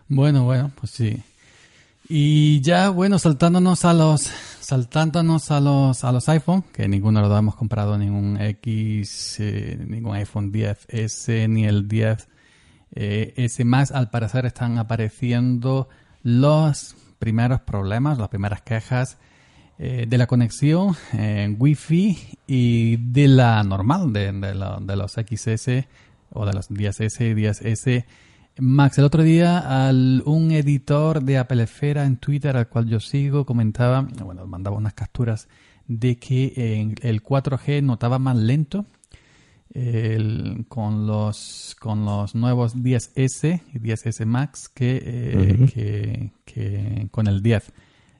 Speaker 3: Bueno, bueno, pues sí. Y ya, bueno, saltándonos a los, saltándonos a los, a los iPhone, que ninguno de los hemos comprado ningún X, eh, ningún iPhone 10S ni el 10 eh, más, al parecer están apareciendo los primeros problemas, las primeras quejas eh, de la conexión en Wi-Fi y de la normal, de, de, de los XS o de los 10S y 10S Max, el otro día al, un editor de Apple Esfera en Twitter al cual yo sigo comentaba, bueno, mandaba unas capturas de que en el 4G notaba más lento con, los, con los nuevos 10S y 10S Max eh, que, que, con el 10.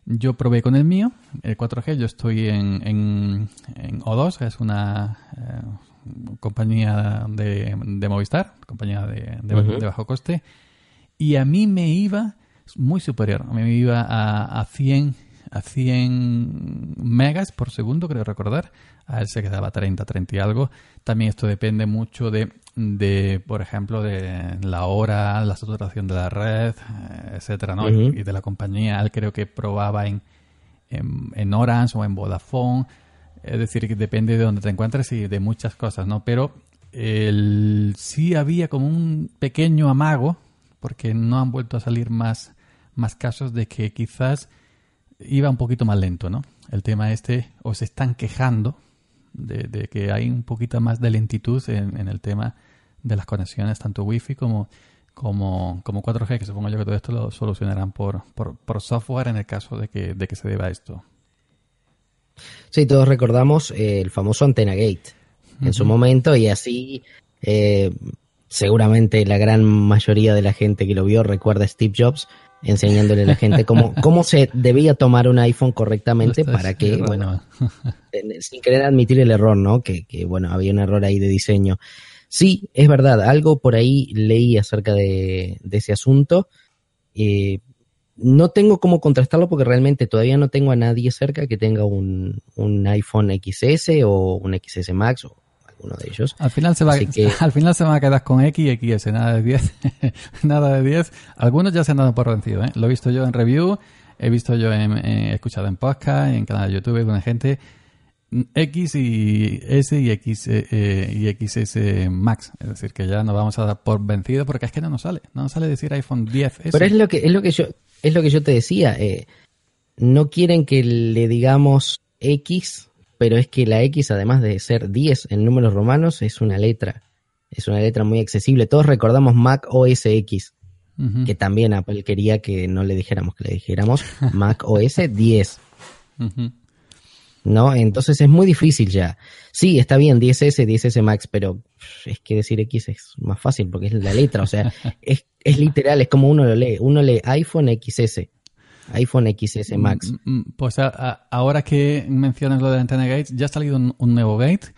Speaker 3: Yo probé con el mío, el 4G, yo estoy en, en, en O2, que es una, eh, compañía de, Movistar, compañía de, bajo coste, y a mí me iba muy superior, a mí me iba a, a 100 a 100 megas por segundo, creo recordar. A él se quedaba 30, 30 y algo. También esto depende mucho de, de por ejemplo, de la hora, la saturación de la red, eh, etcétera, ¿no? Y de la compañía. Él creo que probaba en, en, en Orange o en Vodafone. Es decir, que depende de dónde te encuentres y de muchas cosas, ¿no? Pero el, sí había como un pequeño amago, porque no han vuelto a salir más, más casos de que quizás iba un poquito más lento, ¿no? El tema este, o se están quejando de, que hay un poquito más de lentitud en, el tema de las conexiones, tanto Wi-Fi como, como, como 4G, que supongo yo que todo esto lo solucionarán por, por, por software en el caso de que, de que se deba esto.
Speaker 2: Sí, todos recordamos eh, el famoso Antena Gate en su momento y así eh, seguramente la gran mayoría de la gente que lo vio recuerda a Steve Jobs enseñándole a la gente cómo, cómo se debía tomar un iPhone correctamente para que, bueno, sin querer admitir el error, ¿no? Que, que, bueno, había un error ahí de diseño. Sí, es verdad, algo por ahí leí acerca de, de ese asunto. Eh, no tengo cómo contrastarlo porque realmente todavía no tengo a nadie cerca que tenga un, iPhone XS o un XS Max o alguno de ellos.
Speaker 3: Al final se va, al final se van a quedar con X y XS, nada de 10. nada de 10. Algunos ya se han dado por vencido, ¿eh? Lo he visto yo en review, he visto yo en, he escuchado en podcast, en canal de YouTube con gente X y S y X eh, y XS Max, es decir, que ya nos vamos a dar por vencido porque es que no nos sale, no nos sale decir iPhone 10S.
Speaker 2: Pero es lo que es lo que yo es lo que yo te decía, eh, no quieren que le digamos X, pero es que la X, además de ser 10 en números romanos, es una letra. Es una letra muy accesible. Todos recordamos Mac OS X, que también Apple quería que no le dijéramos, que le dijéramos Mac OS 10. ¿No? Entonces es muy difícil ya. Sí, está bien, 10S, 10S Max, pero es que decir X es más fácil porque es la letra, o sea, es, es literal, es como uno lo lee. Uno lee iPhone XS, iPhone XS Max.
Speaker 3: Mm, mm, Pues a- a- ahora que mencionas lo de Antena Gate, ya ha salido un, un nuevo gate.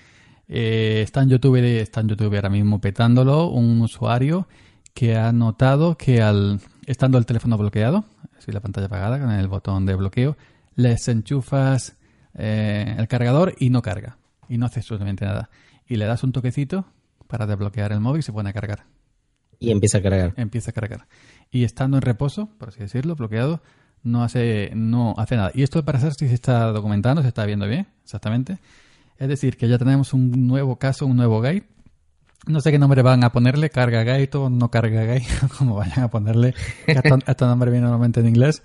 Speaker 3: Eh, está en YouTube, está en YouTube ahora mismo petándolo, un usuario que ha notado que al estando el teléfono bloqueado, así la pantalla apagada con el botón de bloqueo, les enchufas eh, el cargador y no carga. Y no hace absolutamente nada. Y le das un toquecito para desbloquear el móvil y se pone a cargar
Speaker 2: Y empieza a cargar.
Speaker 3: empieza a cargar. Y estando en reposo, por así decirlo, bloqueado, no hace, no hace nada. Y esto para saber si se está documentando, se está viendo bien, exactamente. Es decir, que ya tenemos un nuevo caso, un nuevo gate. No sé qué nombre van a ponerle, carga gate o no carga gate, como vayan a ponerle. Este, este nombre viene normalmente en inglés.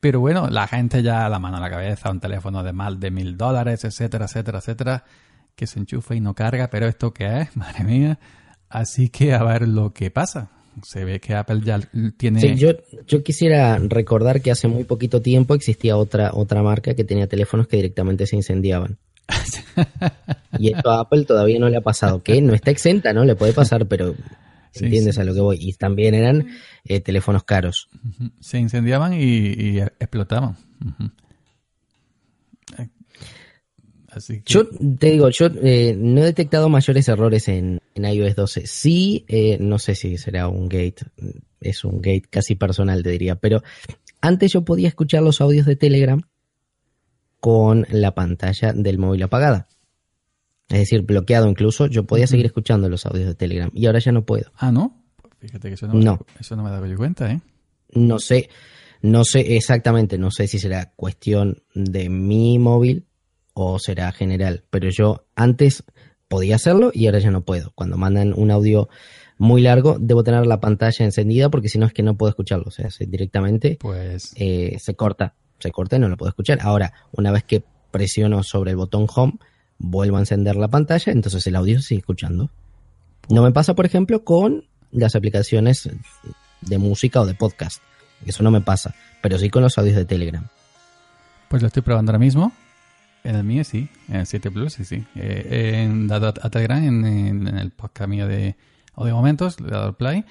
Speaker 3: Pero bueno, la gente ya la mano a la cabeza, un teléfono de más de mil dólares, etcétera, etcétera, etcétera, que se enchufa y no carga, pero esto qué es, madre mía. Así que a ver lo que pasa. Se ve que Apple ya tiene...
Speaker 2: Sí, yo, yo quisiera recordar que hace muy poquito tiempo existía otra, otra marca que tenía teléfonos que directamente se incendiaban. y esto a Apple todavía no le ha pasado, que no está exenta, ¿no? Le puede pasar, pero entiendes
Speaker 3: sí,
Speaker 2: a lo que voy. Y también eran eh, teléfonos caros.
Speaker 3: Se incendiaban y, y explotaban. Ujú. Así que...
Speaker 2: Yo te digo, yo eh, no he detectado mayores errores en, en iOS 12. Sí, eh, no sé si será un gate, es un gate casi personal, te diría, pero antes yo podía escuchar los audios de Telegram con la pantalla del móvil apagada. Es decir, bloqueado incluso, yo podía seguir escuchando los audios de Telegram y ahora ya no puedo.
Speaker 3: Ah, ¿no? Fíjate que eso no,
Speaker 2: No.
Speaker 3: eso no me he dado yo cuenta, ¿eh?
Speaker 2: No sé, no sé exactamente, no sé si será cuestión de mi móvil o será general, pero yo antes podía hacerlo y ahora ya no puedo. Cuando mandan un audio muy largo, debo tener la pantalla encendida porque si no es que no puedo escucharlo. O sea, se- directamente
Speaker 3: Pues...
Speaker 2: eh, se corta, se corta y no lo puedo escuchar. Ahora, una vez que presiono sobre el botón home, vuelvo a encender la pantalla, entonces el audio se sigue escuchando. No me pasa, por ejemplo, con las aplicaciones de música o de podcast. Eso no me pasa, pero sí con los audios de Telegram.
Speaker 3: Pues lo estoy probando ahora mismo. En el mío sí, en el 7 Plus sí, sí. Eh, en, dado a Telegram, en, en- en el podcast mío de Audio Momentos, le he dado al play.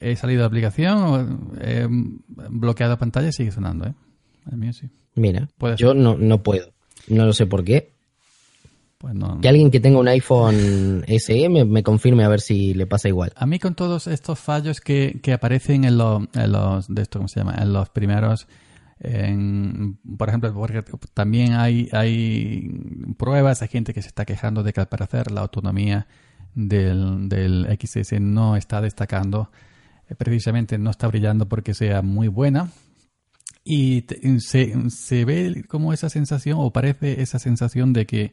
Speaker 3: He salido de aplicación, he bloqueado pantalla y sigue sonando, ¿eh? El mío sí.
Speaker 2: Mira, yo no, no puedo. No lo sé por qué.
Speaker 3: Pues no.
Speaker 2: Que alguien que tenga un iPhone SE me, me confirme a ver si le pasa igual.
Speaker 3: A mí con todos estos fallos que, que aparecen en, lo- en los de esto cómo se llama en los primeros en- por ejemplo porque también hay hay pruebas hay gente que se está quejando de que al parecer la autonomía del, del XS no está destacando eh, precisamente no está brillando porque sea muy buena y te- se, se ve como esa sensación o parece esa sensación de que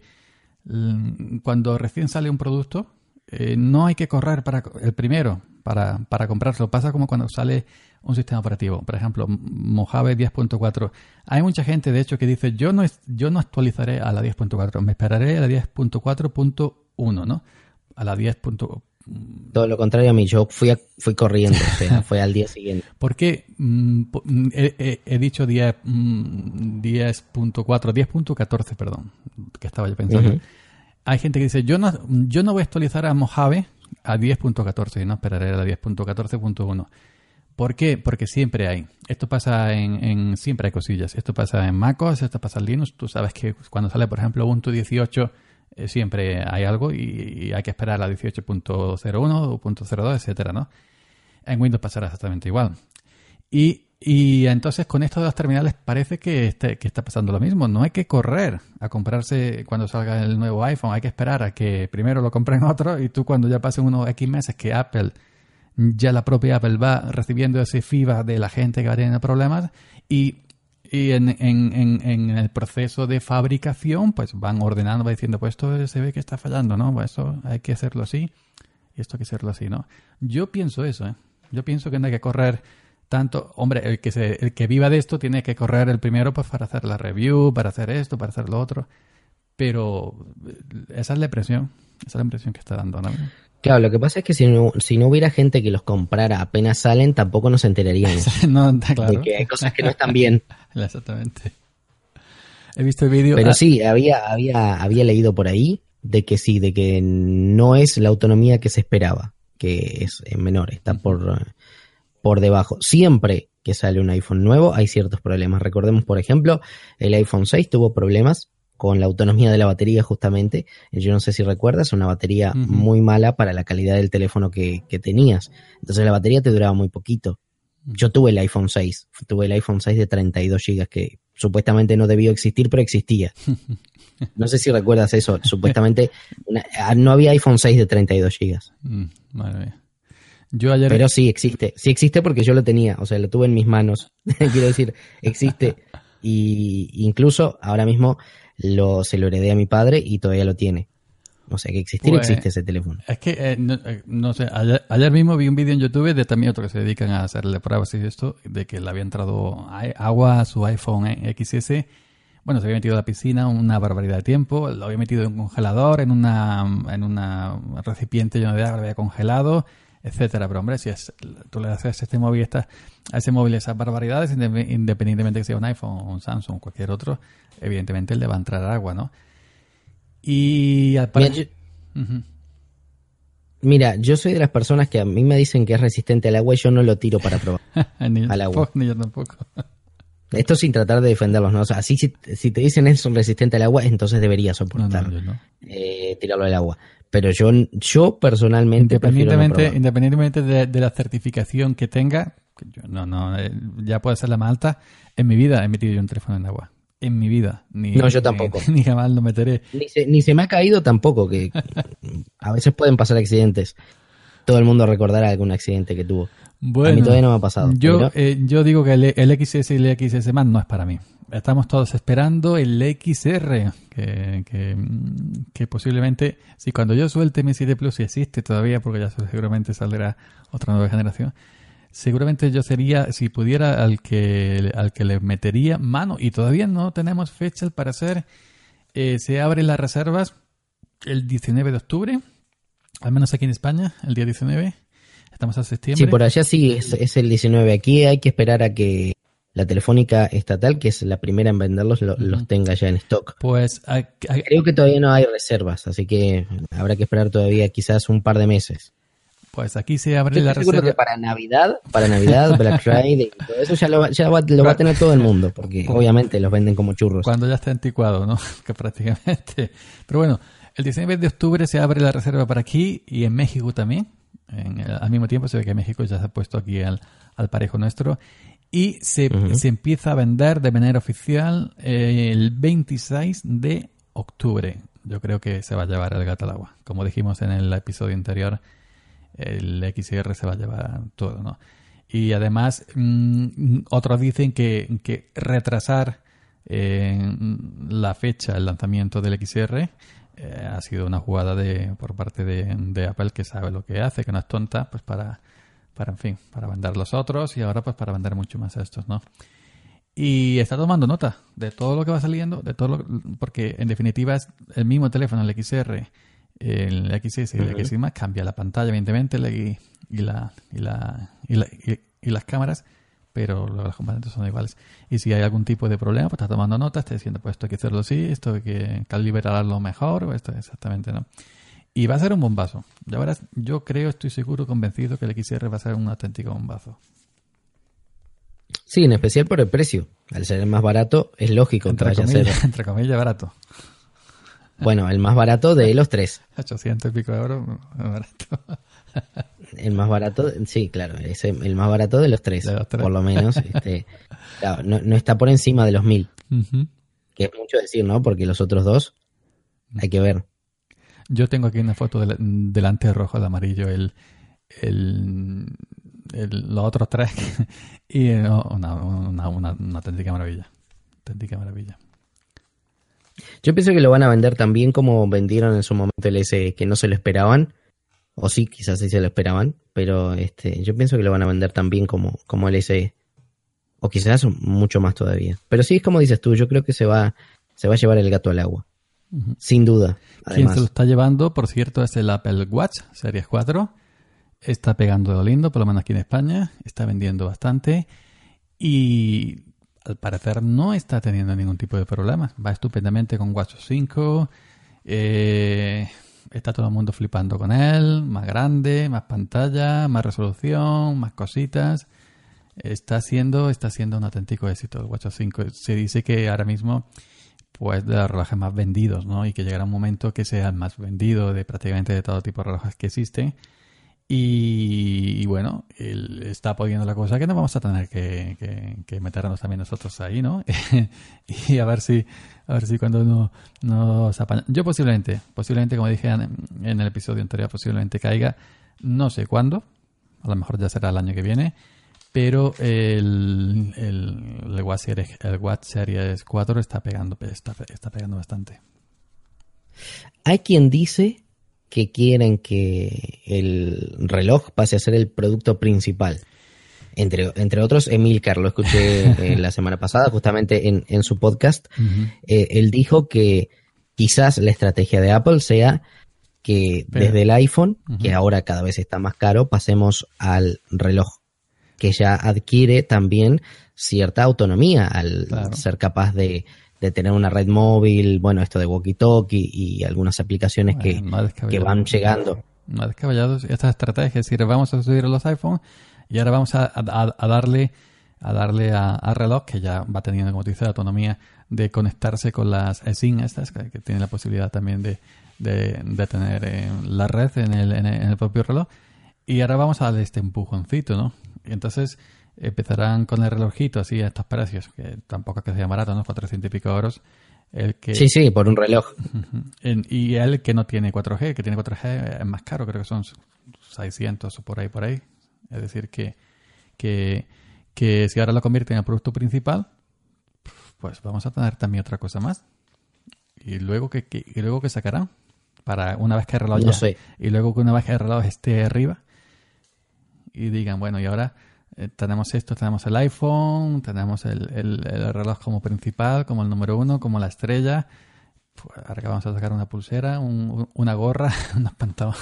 Speaker 3: cuando recién sale un producto eh, no hay que correr para el primero para, para comprarlo. Pasa como cuando sale un sistema operativo. Por ejemplo, Mojave 10.4. Hay mucha gente, de hecho, que dice, yo no, yo no actualizaré a la 10.4, me esperaré a la 10.4.1, ¿no? A la 10.
Speaker 2: Todo lo contrario a mí, yo fui, a- fui corriendo, o sea, fue al día siguiente.
Speaker 3: ¿Por qué mm, mm, he, he- he dicho 10, mm, 10.4, 10.14, perdón, que estaba yo pensando? Hay gente que dice, yo no, yo no voy a actualizar a Mojave a 10.14, no esperaré a la 10.14.1. ¿Por qué? Porque siempre hay. Esto pasa en, en- Siempre hay cosillas. Esto pasa en MacOS, esto pasa en Linux. Tú sabes que cuando sale, por ejemplo, Ubuntu 18, eh, siempre hay algo y, hay que esperar a la 18.01 o .02, etcétera, ¿no? En Windows pasará exactamente igual. Y, y entonces con esto de las terminales parece que, este- que está pasando lo mismo. No hay que correr a comprarse cuando salga el nuevo iPhone. Hay que esperar a que primero lo compren otros y tú cuando ya pasen unos X meses que Apple, ya la propia Apple va recibiendo ese feedback de la gente que va teniendo problemas y, y en, en- en- en el proceso de fabricación pues van ordenando, va diciendo pues esto se ve que está fallando, ¿no? Pues esto hay que hacerlo así y esto hay que hacerlo así, ¿no? Yo pienso eso, ¿eh? Yo pienso que no hay que correr tanto. Hombre, el que, se, el que viva de esto tiene que correr el primero pues para hacer la review, para hacer esto, para hacer lo otro. Pero eh, esa es la impresión, esa es la impresión que está dando, ¿no?
Speaker 2: Claro, lo que pasa es que si no, si no hubiera gente que los comprara apenas salen, tampoco nos enteraríamos
Speaker 3: no, está claro.
Speaker 2: de que hay cosas que no están bien.
Speaker 3: Exactamente. He visto el vídeo.
Speaker 2: Pero
Speaker 3: ah,
Speaker 2: sí, había, había, había leído por ahí de que sí, de que no es la autonomía que se esperaba, que es menor, está por, por debajo. Siempre que sale un iPhone nuevo hay ciertos problemas. Recordemos, por ejemplo, el iPhone 6 tuvo problemas con la autonomía de la batería justamente. Yo no sé si recuerdas, una batería muy mala para la calidad del teléfono que, que tenías. Entonces la batería te duraba muy poquito. Yo tuve el iPhone 6, tuve el iPhone 6 de 32 GB que supuestamente no debió existir, pero existía. No sé si recuerdas eso, supuestamente una- ah, no había iPhone 6 de 32 GB,
Speaker 3: mm, madre mía. Yo ayer.
Speaker 2: pero sí existe, sí existe porque yo lo tenía, o sea, lo tuve en mis manos, quiero decir, existe y incluso ahora mismo lo, se lo heredé a mi padre y todavía lo tiene. O sea que existir
Speaker 3: Pues-
Speaker 2: existe ese teléfono.
Speaker 3: Es que, eh, no, eh, no sé, ayer, ayer mismo vi un vídeo en YouTube de también otros que se dedican a hacerle pruebas y esto, de que le había entrado agua a su iPhone eh, XS. Bueno, se había metido a la piscina una barbaridad de tiempo, lo había metido en un congelador, en una, en una recipiente lleno de agua, lo había congelado, etcétera. Pero hombre, si es, tú le haces a este móvil esta, a ese móvil esas barbaridades, inde- independientemente que sea un iPhone o un Samsung o cualquier otro, evidentemente le va a entrar agua, ¿no? Y al
Speaker 2: Mira,
Speaker 3: pare-
Speaker 2: yo,
Speaker 3: Ujú.
Speaker 2: mira, yo soy de las personas que a mí me dicen que es resistente al agua y yo no lo tiro para probar.
Speaker 3: ni,
Speaker 2: Al agua.
Speaker 3: tampoco, ni yo tampoco.
Speaker 2: Esto sin tratar de defenderlos, ¿no? O sea, así si, si te dicen es resistente al agua, entonces deberías soportar
Speaker 3: no, no.
Speaker 2: eh, tirarlo al agua. Pero yo, yo personalmente no
Speaker 3: Independientemente, independientemente de, de la certificación que tenga, que yo no, no, eh, ya puede ser la más alta, en mi vida he metido yo un teléfono en agua. En mi vida. Ni,
Speaker 2: No, yo
Speaker 3: ni-
Speaker 2: tampoco.
Speaker 3: Ni, jamás lo meteré.
Speaker 2: Ni se, ni se me ha caído tampoco, que a veces pueden pasar accidentes. Todo el mundo recordará algún accidente que tuvo.
Speaker 3: Bueno,
Speaker 2: a mí todavía no me ha pasado.
Speaker 3: Yo,
Speaker 2: pero-
Speaker 3: eh, yo digo que el, el XS y el XS más no es para mí. Estamos todos esperando el XR, que, que, mm, que posiblemente, si cuando yo suelte mi 7 Plus, si existe todavía, porque ya seguramente saldrá otra nueva generación, seguramente yo sería, si pudiera, al que, al que le metería mano, y todavía no tenemos fecha al parecer, eh, se abren las reservas el 19 de octubre, al menos aquí en España, el día 19. Estamos a septiembre.
Speaker 2: Sí, por allá sí es, es el 19. Aquí hay que esperar a que la telefónica estatal, que es la primera en venderlos, lo- los tenga ya en stock.
Speaker 3: Pues a- a-
Speaker 2: Creo que todavía no hay reservas, así que habrá que esperar todavía quizás un par de meses.
Speaker 3: Pues aquí se abre
Speaker 2: Yo
Speaker 3: la reserva.
Speaker 2: que para Navidad, para Navidad, Black Friday todo eso ya lo, va- ya va- lo va a tener todo el mundo, porque obviamente los venden como churros.
Speaker 3: Cuando ya está anticuado, ¿no? que prácticamente. Pero bueno, el 19 de octubre se abre la reserva para aquí y en México también. En el- al mismo tiempo se ve que México ya se ha puesto aquí al, al parejo nuestro. Y se, se empieza a vender de manera oficial eh, el 26 de octubre. Yo creo que se va a llevar el gato al agua. Como dijimos en el episodio anterior, el XR se va a llevar todo, ¿no? Y además, mm, otros dicen que, que retrasar eh, la fecha, el lanzamiento del XR, eh, ha sido una jugada de por parte de, de Apple que sabe lo que hace, que no es tonta, pues para, para, en fin, para vender los otros y ahora pues para vender mucho más a estos, ¿no? Y está tomando nota de todo lo que va saliendo, de todo lo, porque en definitiva es el mismo teléfono, el XR, el XS y el. XS más, cambia la pantalla, evidentemente, y la, y, la, y, la- y- y las cámaras, pero los componentes son iguales. Y si hay algún tipo de problema, pues está tomando nota, está diciendo, pues esto hay que hacerlo así, esto hay que calibrarlo mejor, o esto exactamente, ¿no? Y va a ser un bombazo. Ya verás, yo creo, estoy seguro, convencido que el XR va a ser un auténtico bombazo.
Speaker 2: Sí, en especial por el precio. Al ser el más barato, es lógico que
Speaker 3: Entre
Speaker 2: vaya a
Speaker 3: comillas,
Speaker 2: ser,
Speaker 3: entre comillas, barato.
Speaker 2: bueno, el más barato de los tres.
Speaker 3: 800 y pico euros, barato.
Speaker 2: El más barato, sí, claro, es el más barato de los tres,
Speaker 3: De los tres.
Speaker 2: por lo menos. Este, claro, no, no está por encima de los mil, que es mucho decir, ¿no? Porque los otros dos hay que ver.
Speaker 3: Yo tengo aquí una foto del, delante rojo, de amarillo, el, el, el- los otros tres. y una, una, una, una auténtica maravilla. Auténtica maravilla.
Speaker 2: Yo pienso que lo van a vender también como vendieron en su momento el S, que no se lo esperaban. O sí, quizás sí se lo esperaban, pero este, yo pienso que lo van a vender también como, como el SE. O quizás mucho más todavía. Pero sí es como dices tú, yo creo que se va, se va a llevar el gato al agua. Sin duda.
Speaker 3: Quien
Speaker 2: Además,
Speaker 3: se lo está llevando, por cierto, es el Apple Watch Series 4. Está pegando de lo lindo, por lo menos aquí en España. Está vendiendo bastante. Y al parecer no está teniendo ningún tipo de problemas. Va estupendamente con WatchOS 5. Eh, está todo el mundo flipando con él. Más grande, más pantalla, más resolución, más cositas. Está siendo, está siendo un auténtico éxito el WatchOS 5. Se dice que ahora mismo pues de los relojes más vendidos, ¿no? Y que llegará un momento que sea el más vendido de prácticamente de todo tipo de relojes que existen. Y, bueno, él está poniendo la cosa que no vamos a tener que, meternos también nosotros ahí, ¿no? y a ver si, a ver si cuando no, nos apaña. Yo posiblemente, posiblemente, como dije en, el episodio anterior, posiblemente caiga, no sé cuándo, a lo mejor ya será el año que viene, pero el, el, el, Watch Series, el Watch Series 4 está pegando, está, está pegando bastante.
Speaker 2: Hay quien dice que quieren que el reloj pase a ser el producto principal. Entre, entre otros, Emilcar, lo escuché eh, la semana pasada, justamente en, en su podcast. Eh, él dijo que quizás la estrategia de Apple sea que desde el iPhone, que ahora cada vez está más caro, pasemos al reloj, que ya adquiere también cierta autonomía al ser capaz de de tener una red móvil, bueno, esto de walkie-talkie y algunas aplicaciones que, que, van llegando.
Speaker 3: No descabellados esta estrategia, es decir, vamos a subir los iPhones y ahora vamos a, darle a darle a, reloj que ya va teniendo, como dice, la autonomía de conectarse con las SIM estas, que, tiene la posibilidad también de, de, tener eh, la red en el, en el, propio reloj. Y ahora vamos a darle este empujoncito, ¿no? Y entonces empezarán con el relojito así a estos precios, que tampoco es que sea barato, ¿no? 400 y pico euros. El que,
Speaker 2: sí, sí, por un reloj.
Speaker 3: y el que no tiene 4G, que tiene 4G es más caro, creo que son 600 o por ahí, por ahí. Es decir, que, que, que si ahora lo convierte en el producto principal, pues vamos a tener también otra cosa más. Y luego que, y luego que sacarán para una vez que el reloj
Speaker 2: no sé.
Speaker 3: y luego que una vez que el reloj esté arriba y digan, bueno, y ahora eh, tenemos esto, tenemos el iPhone, tenemos el, el, reloj como principal, como el número uno, como la estrella. Pues ahora que vamos a sacar una pulsera, una gorra, unos pantalones.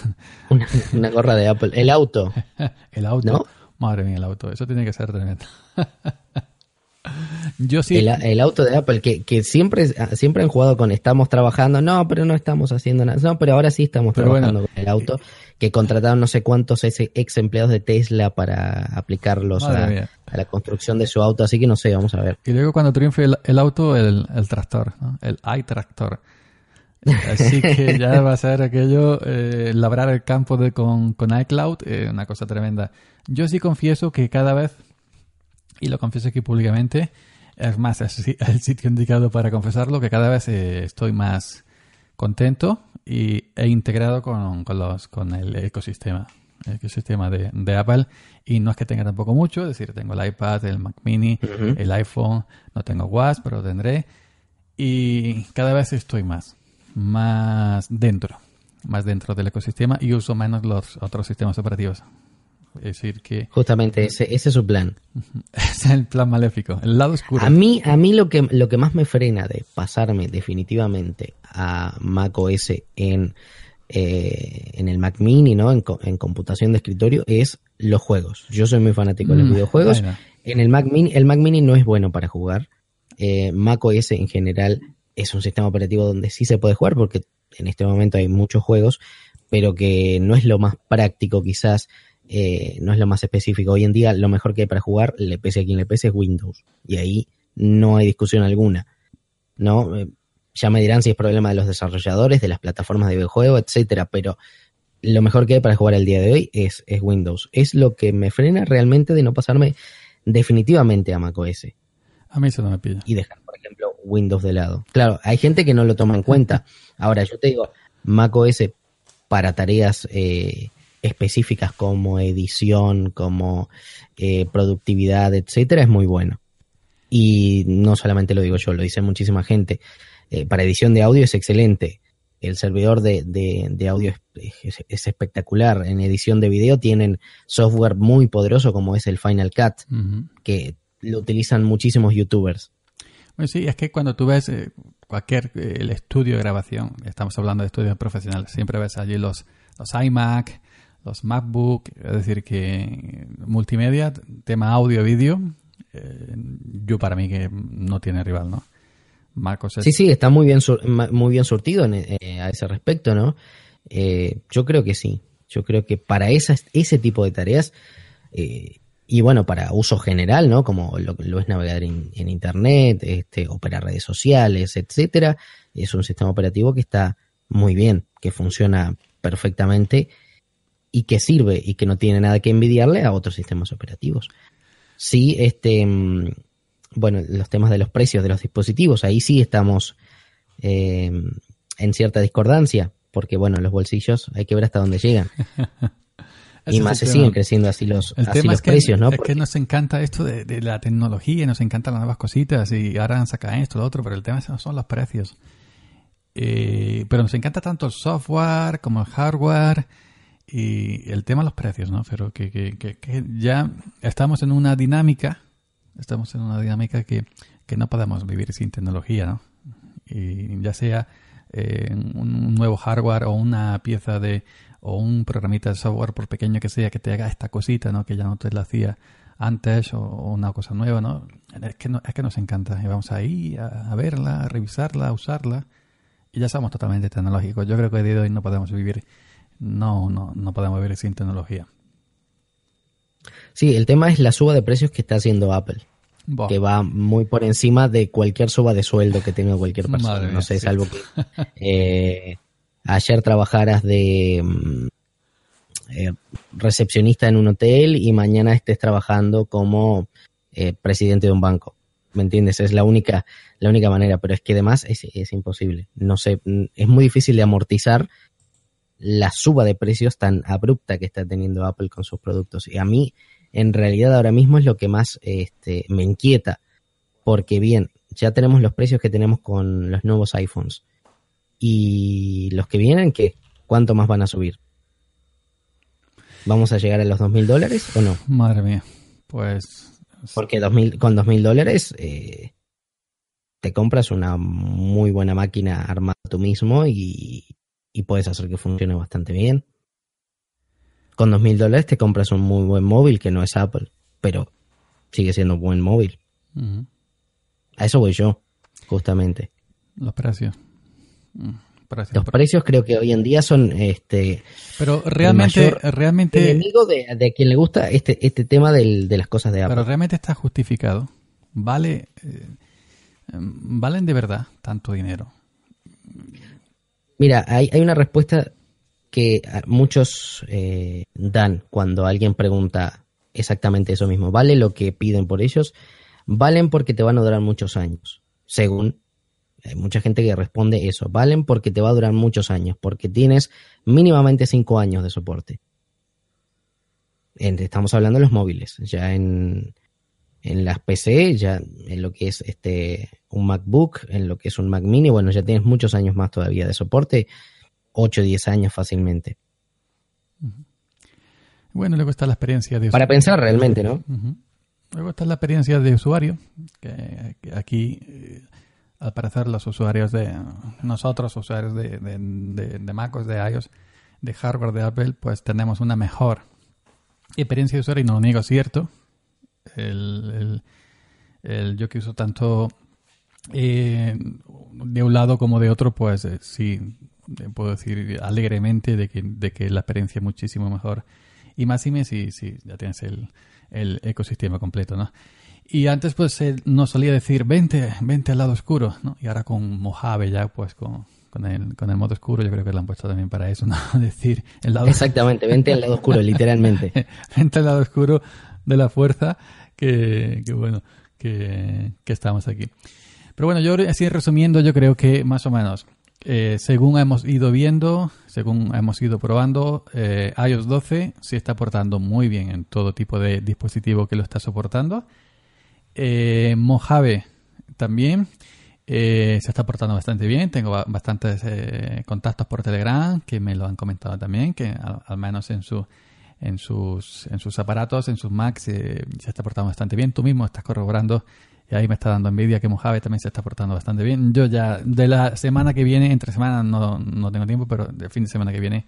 Speaker 2: Una, gorra de Apple. El auto.
Speaker 3: el auto. Madre mía, el auto. Eso tiene que ser tremendo. Yo sí.
Speaker 2: El, auto de Apple, que, que, siempre, siempre han jugado con estamos trabajando, no, pero no estamos haciendo nada. No, pero ahora sí estamos trabajando con el auto que contrataron no sé cuántos ex empleados de Tesla para aplicarlos a, la construcción de su auto, así que no sé, vamos a ver.
Speaker 3: Y luego cuando triunfe el, auto, el, tractor, el iTractor. Así que ya va a ser aquello, eh, labrar el campo de, con, con iCloud, eh, una cosa tremenda. Yo sí confieso que cada vez, y lo confieso aquí públicamente, es más, el sitio indicado para confesarlo, que cada vez eh, estoy más contento y, e integrado con, con, los, con el ecosistema, el ecosistema de, de, Apple. Y no es que tenga tampoco mucho, es decir, tengo el iPad, el Mac Mini, el iPhone, no tengo WhatsApp, pero tendré. Y cada vez estoy más, más dentro, más dentro del ecosistema y uso menos los otros sistemas operativos. Es decir, que...
Speaker 2: Justamente ese, ese es su plan.
Speaker 3: es el plan maléfico, el lado oscuro.
Speaker 2: A mí, a mí lo, que, lo que más me frena de pasarme definitivamente a Mac OS en, eh, en el Mac Mini, ¿no? En, computación de escritorio, es los juegos. Yo soy muy fanático de los mm, videojuegos. En el Mac Mini, el Mac Mini no es bueno para jugar. Eh, Mac OS en general es un sistema operativo donde sí se puede jugar porque en este momento hay muchos juegos, pero que no es lo más práctico quizás eh, no es lo más específico. Hoy en día lo mejor que hay para jugar, le pese a quien le pese, es Windows. Y ahí no hay discusión alguna. ¿no? Eh, ya me dirán si es problema de los desarrolladores, de las plataformas de videojuego, etcétera, pero lo mejor que hay para jugar el día de hoy es, es Windows. Es lo que me frena realmente de no pasarme definitivamente a macOS.
Speaker 3: A mí eso no me pide.
Speaker 2: Y dejar, por ejemplo, Windows de lado. Claro, hay gente que no lo toma en cuenta. Ahora, yo te digo, macOS para tareas eh, específicas como edición, como eh, productividad, etcétera, es muy bueno. Y no solamente lo digo yo, lo dice muchísima gente. Eh, para edición de audio es excelente. El servidor de, de, audio es, es, espectacular. En edición de video tienen software muy poderoso como es el Final Cut, que lo utilizan muchísimos youtubers.
Speaker 3: Bueno, sí, es que cuando tú ves eh, cualquier el estudio de grabación, estamos hablando de estudios profesionales, siempre ves allí los, los iMac, los MacBook, es decir, que multimedia, tema audio, vídeo, eh, yo para mí que no tiene rival, ¿no?
Speaker 2: Marcos Sí, sí, está muy bien, muy bien surtido eh, a ese respecto, ¿no? Eh, yo creo que sí. Yo creo que para esas, ese tipo de tareas, y bueno, para uso general, ¿no? Como lo, lo es navegar en, Internet, este, operar redes sociales, etcétera, es un sistema operativo que está muy bien, que funciona perfectamente y que sirve y que no tiene nada que envidiarle a otros sistemas operativos. Sí, este, mm, bueno, los temas de los precios de los dispositivos, ahí sí estamos eh, en cierta discordancia, porque bueno, los bolsillos hay que ver hasta dónde llegan. y más se siguen creciendo así los, precios, ¿no?
Speaker 3: Es que nos encanta esto de, la tecnología, nos encantan las nuevas cositas y ahora sacan esto, lo otro, pero el tema son los precios. Eh, pero nos encanta tanto el software como el hardware y el tema de los precios, ¿no? Pero que, que, que, ya estamos en una dinámica, estamos en una dinámica que, que no podemos vivir sin tecnología, ¿no? Y ya sea eh, un nuevo hardware o una pieza de o un programita de software por pequeño que sea que te haga esta cosita, ¿no? Que ya no te la hacía antes o, una cosa nueva, ¿no? Es que, es que nos encanta y vamos ahí a, a verla, a revisarla, a usarla y ya somos totalmente tecnológicos. Yo creo que de hoy no podemos vivir no, no, no podemos vivir sin tecnología.
Speaker 2: Sí, el tema es la suba de precios que está haciendo Apple. Que va muy por encima de cualquier suba de sueldo que tenga cualquier persona. no sé, salvo que eh, ayer trabajaras de mm, eh, recepcionista en un hotel y mañana estés trabajando como eh, presidente de un banco. ¿Me entiendes? Es la única, la única manera, pero es que además es, es imposible. No sé, mm, es muy difícil de amortizar la suba de precios tan abrupta que está teniendo Apple con sus productos. Y a mí, en realidad, ahora mismo es lo que más este, me inquieta. Porque bien, ya tenemos los precios que tenemos con los nuevos iPhones. Y los que vienen, ¿qué? ¿Cuánto más van a subir? ¿Vamos a llegar a los dos mil dólares o no?
Speaker 3: Madre mía, pues...
Speaker 2: Porque con dos mil dólares eh, te compras una muy buena máquina armada tú mismo y, y puedes hacer que funcione bastante bien. Con dos mil dólares te compras un muy buen móvil que no es Apple, pero sigue siendo un buen móvil. A eso voy yo, justamente.
Speaker 3: Los precios.
Speaker 2: Mm, los precios creo que hoy en día son este
Speaker 3: pero realmente realmente
Speaker 2: enemigo de, quien le gusta este este tema de las cosas de Apple
Speaker 3: pero realmente está justificado vale eh, valen de verdad tanto dinero
Speaker 2: Mira, hay, hay una respuesta que muchos eh, dan cuando alguien pregunta exactamente eso mismo. ¿Vale lo que piden por ellos? Valen porque te van a durar muchos años, según hay mucha gente que responde eso. Valen porque te va a durar muchos años, porque tienes mínimamente cinco años de soporte. Estamos hablando de los móviles. Ya en, en las PC, ya en lo que es este un MacBook, en lo que es un Mac mini, bueno, ya tienes muchos años más todavía de soporte, 8 o 10 años fácilmente.
Speaker 3: Bueno, luego está la experiencia de
Speaker 2: Para pensar realmente, ¿no?
Speaker 3: Luego está la experiencia de usuario, que, aquí, eh, al parecer, los usuarios de nosotros, usuarios de, de, de, de MacOS, de iOS, de hardware de Apple, pues tenemos una mejor experiencia de usuario, y no lo niego, cierto, el, el, yo que uso tanto eh, de un lado como de otro, pues eh, sí, puedo decir alegremente de que, de que la experiencia es muchísimo mejor. Y más y más si, si ya tienes el, el ecosistema completo, ¿no? Y antes pues él nos solía decir, vente, vente al lado oscuro, ¿no? Y ahora con Mojave ya pues con, con el, con el modo oscuro, yo creo que lo han puesto también para eso, ¿no? decir,
Speaker 2: el lado... Exactamente, vente al lado oscuro, literalmente.
Speaker 3: vente al lado oscuro de la fuerza que, bueno, que, estamos aquí. Pero bueno, yo así resumiendo, yo creo que más o menos, eh, según hemos ido viendo, según hemos ido probando, eh, iOS 12 sí está portando muy bien en todo tipo de dispositivo que lo está soportando. Eh, Mojave también se está portando bastante bien. Tengo bastantes contactos por Telegram que me lo han comentado también, que al menos en su en sus, en sus aparatos, en sus Macs, eh, se está portando bastante bien. Tú mismo estás corroborando y ahí me está dando envidia que Mojave también se está portando bastante bien. Yo ya de la semana que viene, entre semanas no, no tengo tiempo, pero del fin de semana que viene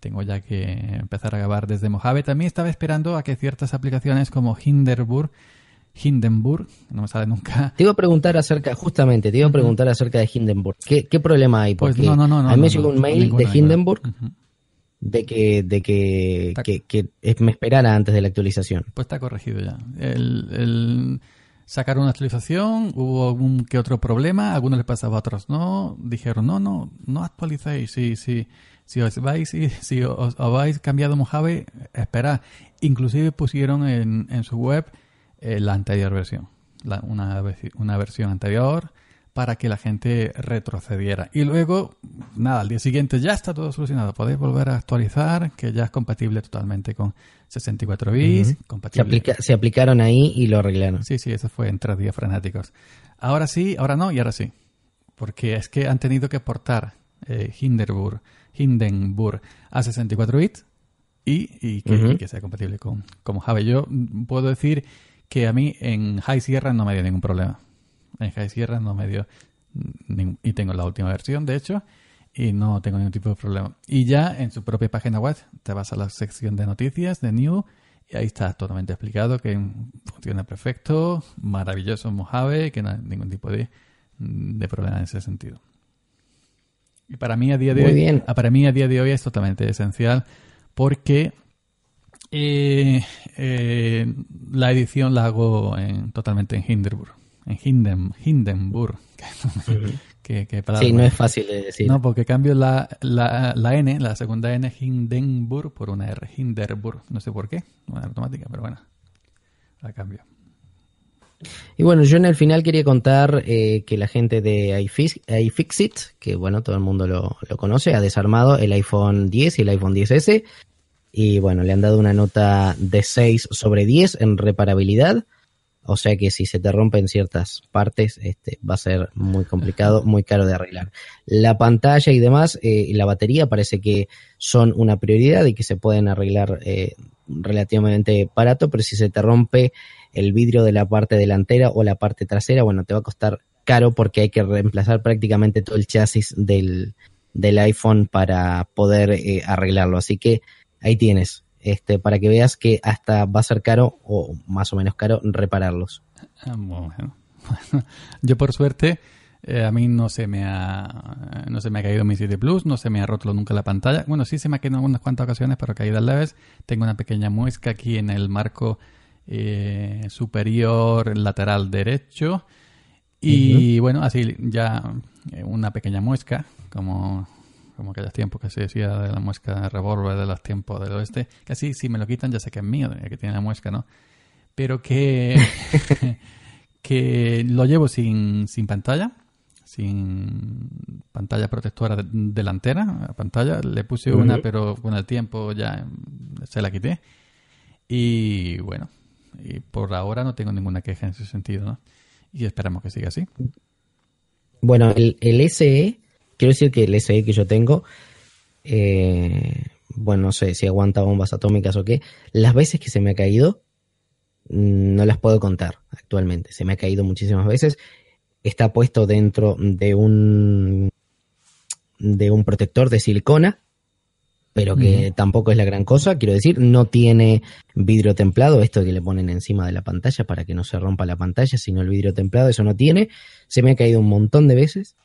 Speaker 3: tengo ya que empezar a grabar desde Mojave. También estaba esperando a que ciertas aplicaciones como Hinderburg Hindenburg, no me sale nunca.
Speaker 2: Te iba a preguntar acerca, justamente, te iba a preguntar acerca de Hindenburg. ¿Qué, qué problema hay?
Speaker 3: Pues
Speaker 2: Porque
Speaker 3: no, no, no, no,
Speaker 2: a mí me llegó un mail de. Hindenburg
Speaker 3: Ujú.
Speaker 2: De que, de que, que, que me esperara antes de la actualización.
Speaker 3: Pues está corregido ya. El, el- sacaron una actualización, hubo algún que otro problema, a algunos les pasaba, a otros no. Dijeron, no, no, no actualicéis. Si, si, si os vais, si, si os, os habéis cambiado Mojave, esperad. Inclusive pusieron en, en su web eh, la anterior versión, la- una, una versión anterior para que la gente retrocediera. Y luego, nada, al día siguiente ya está todo solucionado. Podéis volver a actualizar, que ya es compatible totalmente con 64 bits,
Speaker 2: Se,
Speaker 3: compatible.
Speaker 2: aplica- se aplicaron ahí y lo arreglaron.
Speaker 3: Sí, sí, eso fue en tres días frenéticos. Ahora sí, ahora no y ahora sí. Porque es que han tenido que portar eh, Hindenburg, Hindenburg a 64 bits y, y que, y que sea compatible con, con Mojave. Yo puedo decir que a mí en High Sierra no me dio ningún problema. En High Sierra no me dio. Y tengo la última versión, de hecho, y no tengo ningún tipo de problema. Y ya en su propia página web te vas a la sección de noticias, de New, y ahí está totalmente explicado que funciona perfecto, maravilloso Mojave, que no hay ningún tipo de, de problema en ese sentido. Y para mí a día de
Speaker 2: Muy
Speaker 3: hoy,
Speaker 2: bien.
Speaker 3: ah, para mí a día de hoy es totalmente esencial porque eh, eh, la edición la hago en, totalmente en Hindenburg, en Hinden, Hindenburg. que, que palabra
Speaker 2: Sí, no es fácil de decir.
Speaker 3: No, porque cambio la, la, la N, la segunda N, Hindenburg, por una R, Hindenburg. No sé por qué, no es automática, pero bueno, la cambio.
Speaker 2: Y bueno, yo en el final quería contar eh, que la gente de iFix- iFixit, que bueno, todo el mundo lo, lo conoce, ha desarmado el iPhone 10 y el iPhone 10S. Y bueno, le han dado una nota de 6 sobre 10 en reparabilidad. O sea que si se te rompen ciertas partes, este, va a ser muy complicado, muy caro de arreglar. La pantalla y demás, eh, la batería parece que son una prioridad y que se pueden arreglar eh, relativamente barato, pero si se te rompe el vidrio de la parte delantera o la parte trasera, bueno, te va a costar caro porque hay que reemplazar prácticamente todo el chasis del, del iPhone para poder eh, arreglarlo. Así que ahí tienes, este, para que veas que hasta va a ser caro o más o menos caro repararlos.
Speaker 3: Ah, Bueno, yo por suerte eh, a mí no se me ha no se me ha caído mi 7 Plus, no se me ha roto nunca la pantalla. Bueno, sí se me ha caído en unas cuantas ocasiones, pero caídas leves. Tengo una pequeña muesca aquí en el marco eh, superior lateral derecho. Y bueno, así ya eh, una pequeña muesca, como, como aquellos tiempos que se decía de la muesca de revólver de los tiempos del oeste. Que así, si me lo quitan, ya sé que es mío, que tiene la muesca, ¿no? Pero que, que lo llevo sin, sin pantalla, sin pantalla protectora de- delantera, pantalla. Le puse una, pero con el tiempo ya se la quité. Y bueno, y por ahora no tengo ninguna queja en ese sentido, ¿no? Y esperamos que siga así.
Speaker 2: Bueno, el, el SE, quiero decir que el SE que yo tengo, eh, bueno, no sé si aguanta bombas atómicas o qué, las veces que se me ha caído, mm, no las puedo contar actualmente. Se me ha caído muchísimas veces. Está puesto dentro de un de un protector de silicona, pero que tampoco es la gran cosa. Quiero decir, no tiene vidrio templado, esto que le ponen encima de la pantalla para que no se rompa la pantalla, sino el vidrio templado, eso no tiene. Se me ha caído un montón de veces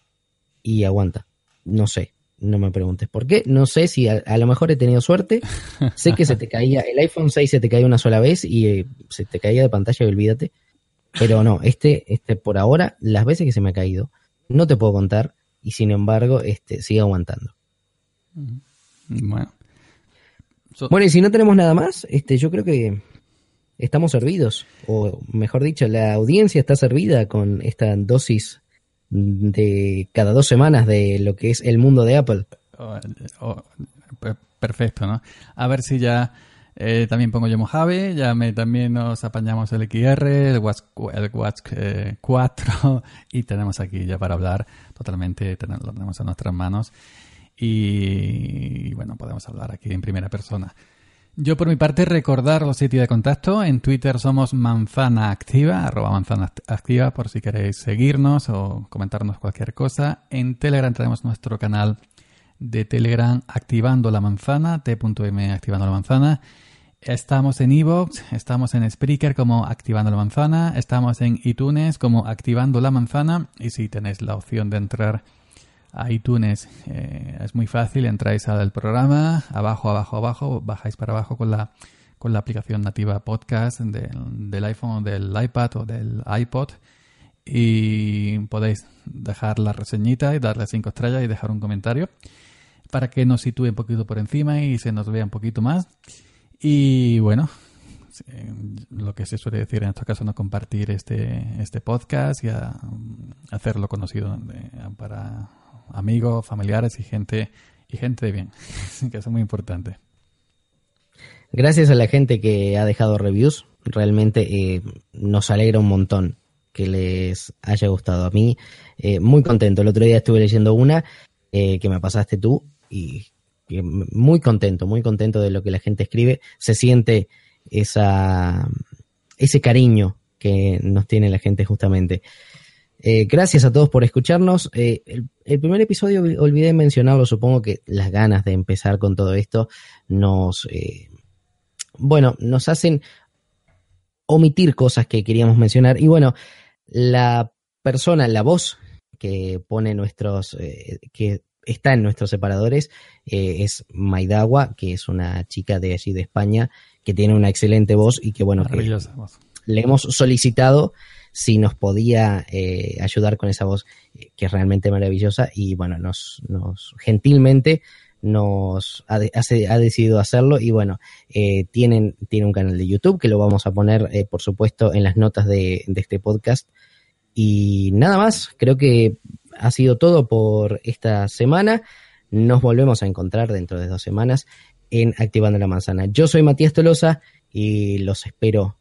Speaker 2: y aguanta. No sé, no me preguntes por qué. No sé si a, a lo mejor he tenido suerte. Sé que se te caía, el iPhone 6 se te caía una sola vez y eh, se te caía de pantalla y olvídate. Pero no, este, este por ahora, las veces que se me ha caído, no te puedo contar y sin embargo, este sigue aguantando.
Speaker 3: Bueno. So-
Speaker 2: Bueno, y si no tenemos nada más, este, yo creo que estamos servidos, o mejor dicho, la audiencia está servida con esta dosis de cada dos semanas de lo que es el mundo de Apple.
Speaker 3: Oh, oh, per- perfecto, ¿no? A ver si ya eh, también pongo yo Mojave, ya me, también nos apañamos el XR, el Watch, el Watch eh, 4 y tenemos aquí ya para hablar totalmente, lo tenemos en nuestras manos y, bueno, podemos hablar aquí en primera persona. Yo por mi parte recordar los sitios de contacto. En Twitter somos Manzana Activa, arroba Manzana Activa por si queréis seguirnos o comentarnos cualquier cosa. En Telegram tenemos nuestro canal de Telegram Activando la Manzana, t.m Activando la Manzana. Estamos en Evox, estamos en Spreaker como Activando la Manzana, estamos en iTunes como Activando la Manzana y si tenéis la opción de entrar a iTunes eh, es muy fácil, entráis al programa, abajo, abajo, abajo, bajáis para abajo con la, con la aplicación nativa podcast del, del iPhone, del iPad o del iPod y podéis dejar la reseñita y darle cinco estrellas y dejar un comentario para que nos sitúe un poquito por encima y se nos vea un poquito más. Y bueno, lo que se suele decir en estos casos, no compartir este, este podcast y hacerlo conocido para amigos, familiares y gente, y gente de bien, que eso es muy importante.
Speaker 2: Gracias a la gente que ha dejado reviews, realmente eh, nos alegra un montón que les haya gustado. A mí, eh, muy contento. El otro día estuve leyendo una eh, que me pasaste tú y muy contento, muy contento de lo que la gente escribe. Se siente esa, ese cariño que nos tiene la gente justamente. Eh, gracias a todos por escucharnos. Eh, el, primer episodio olvidé mencionarlo, supongo que las ganas de empezar con todo esto nos, eh, bueno, nos hacen omitir cosas que queríamos mencionar. Y bueno, la persona, la voz que pone nuestros, que está en nuestros separadores eh, es Maidawa, que es una chica de allí de España que tiene una excelente voz y que bueno, le hemos solicitado si nos podía eh, ayudar con esa voz eh, que es realmente maravillosa y bueno, nos, nos gentilmente nos ha, ha, decidido hacerlo y bueno, tienen, tiene un canal de YouTube que lo vamos a poner por supuesto en las notas de, de este podcast y nada más, creo que ha sido todo por esta semana. Nos volvemos a encontrar dentro de dos semanas en Activando la Manzana. Yo soy Matías Tolosa y los espero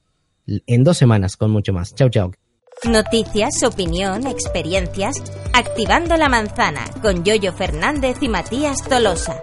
Speaker 2: en dos semanas con mucho más. Chau, chau.
Speaker 1: Noticias, opinión, experiencias. Activando la Manzana con Yoyo Fernández y Matías Tolosa.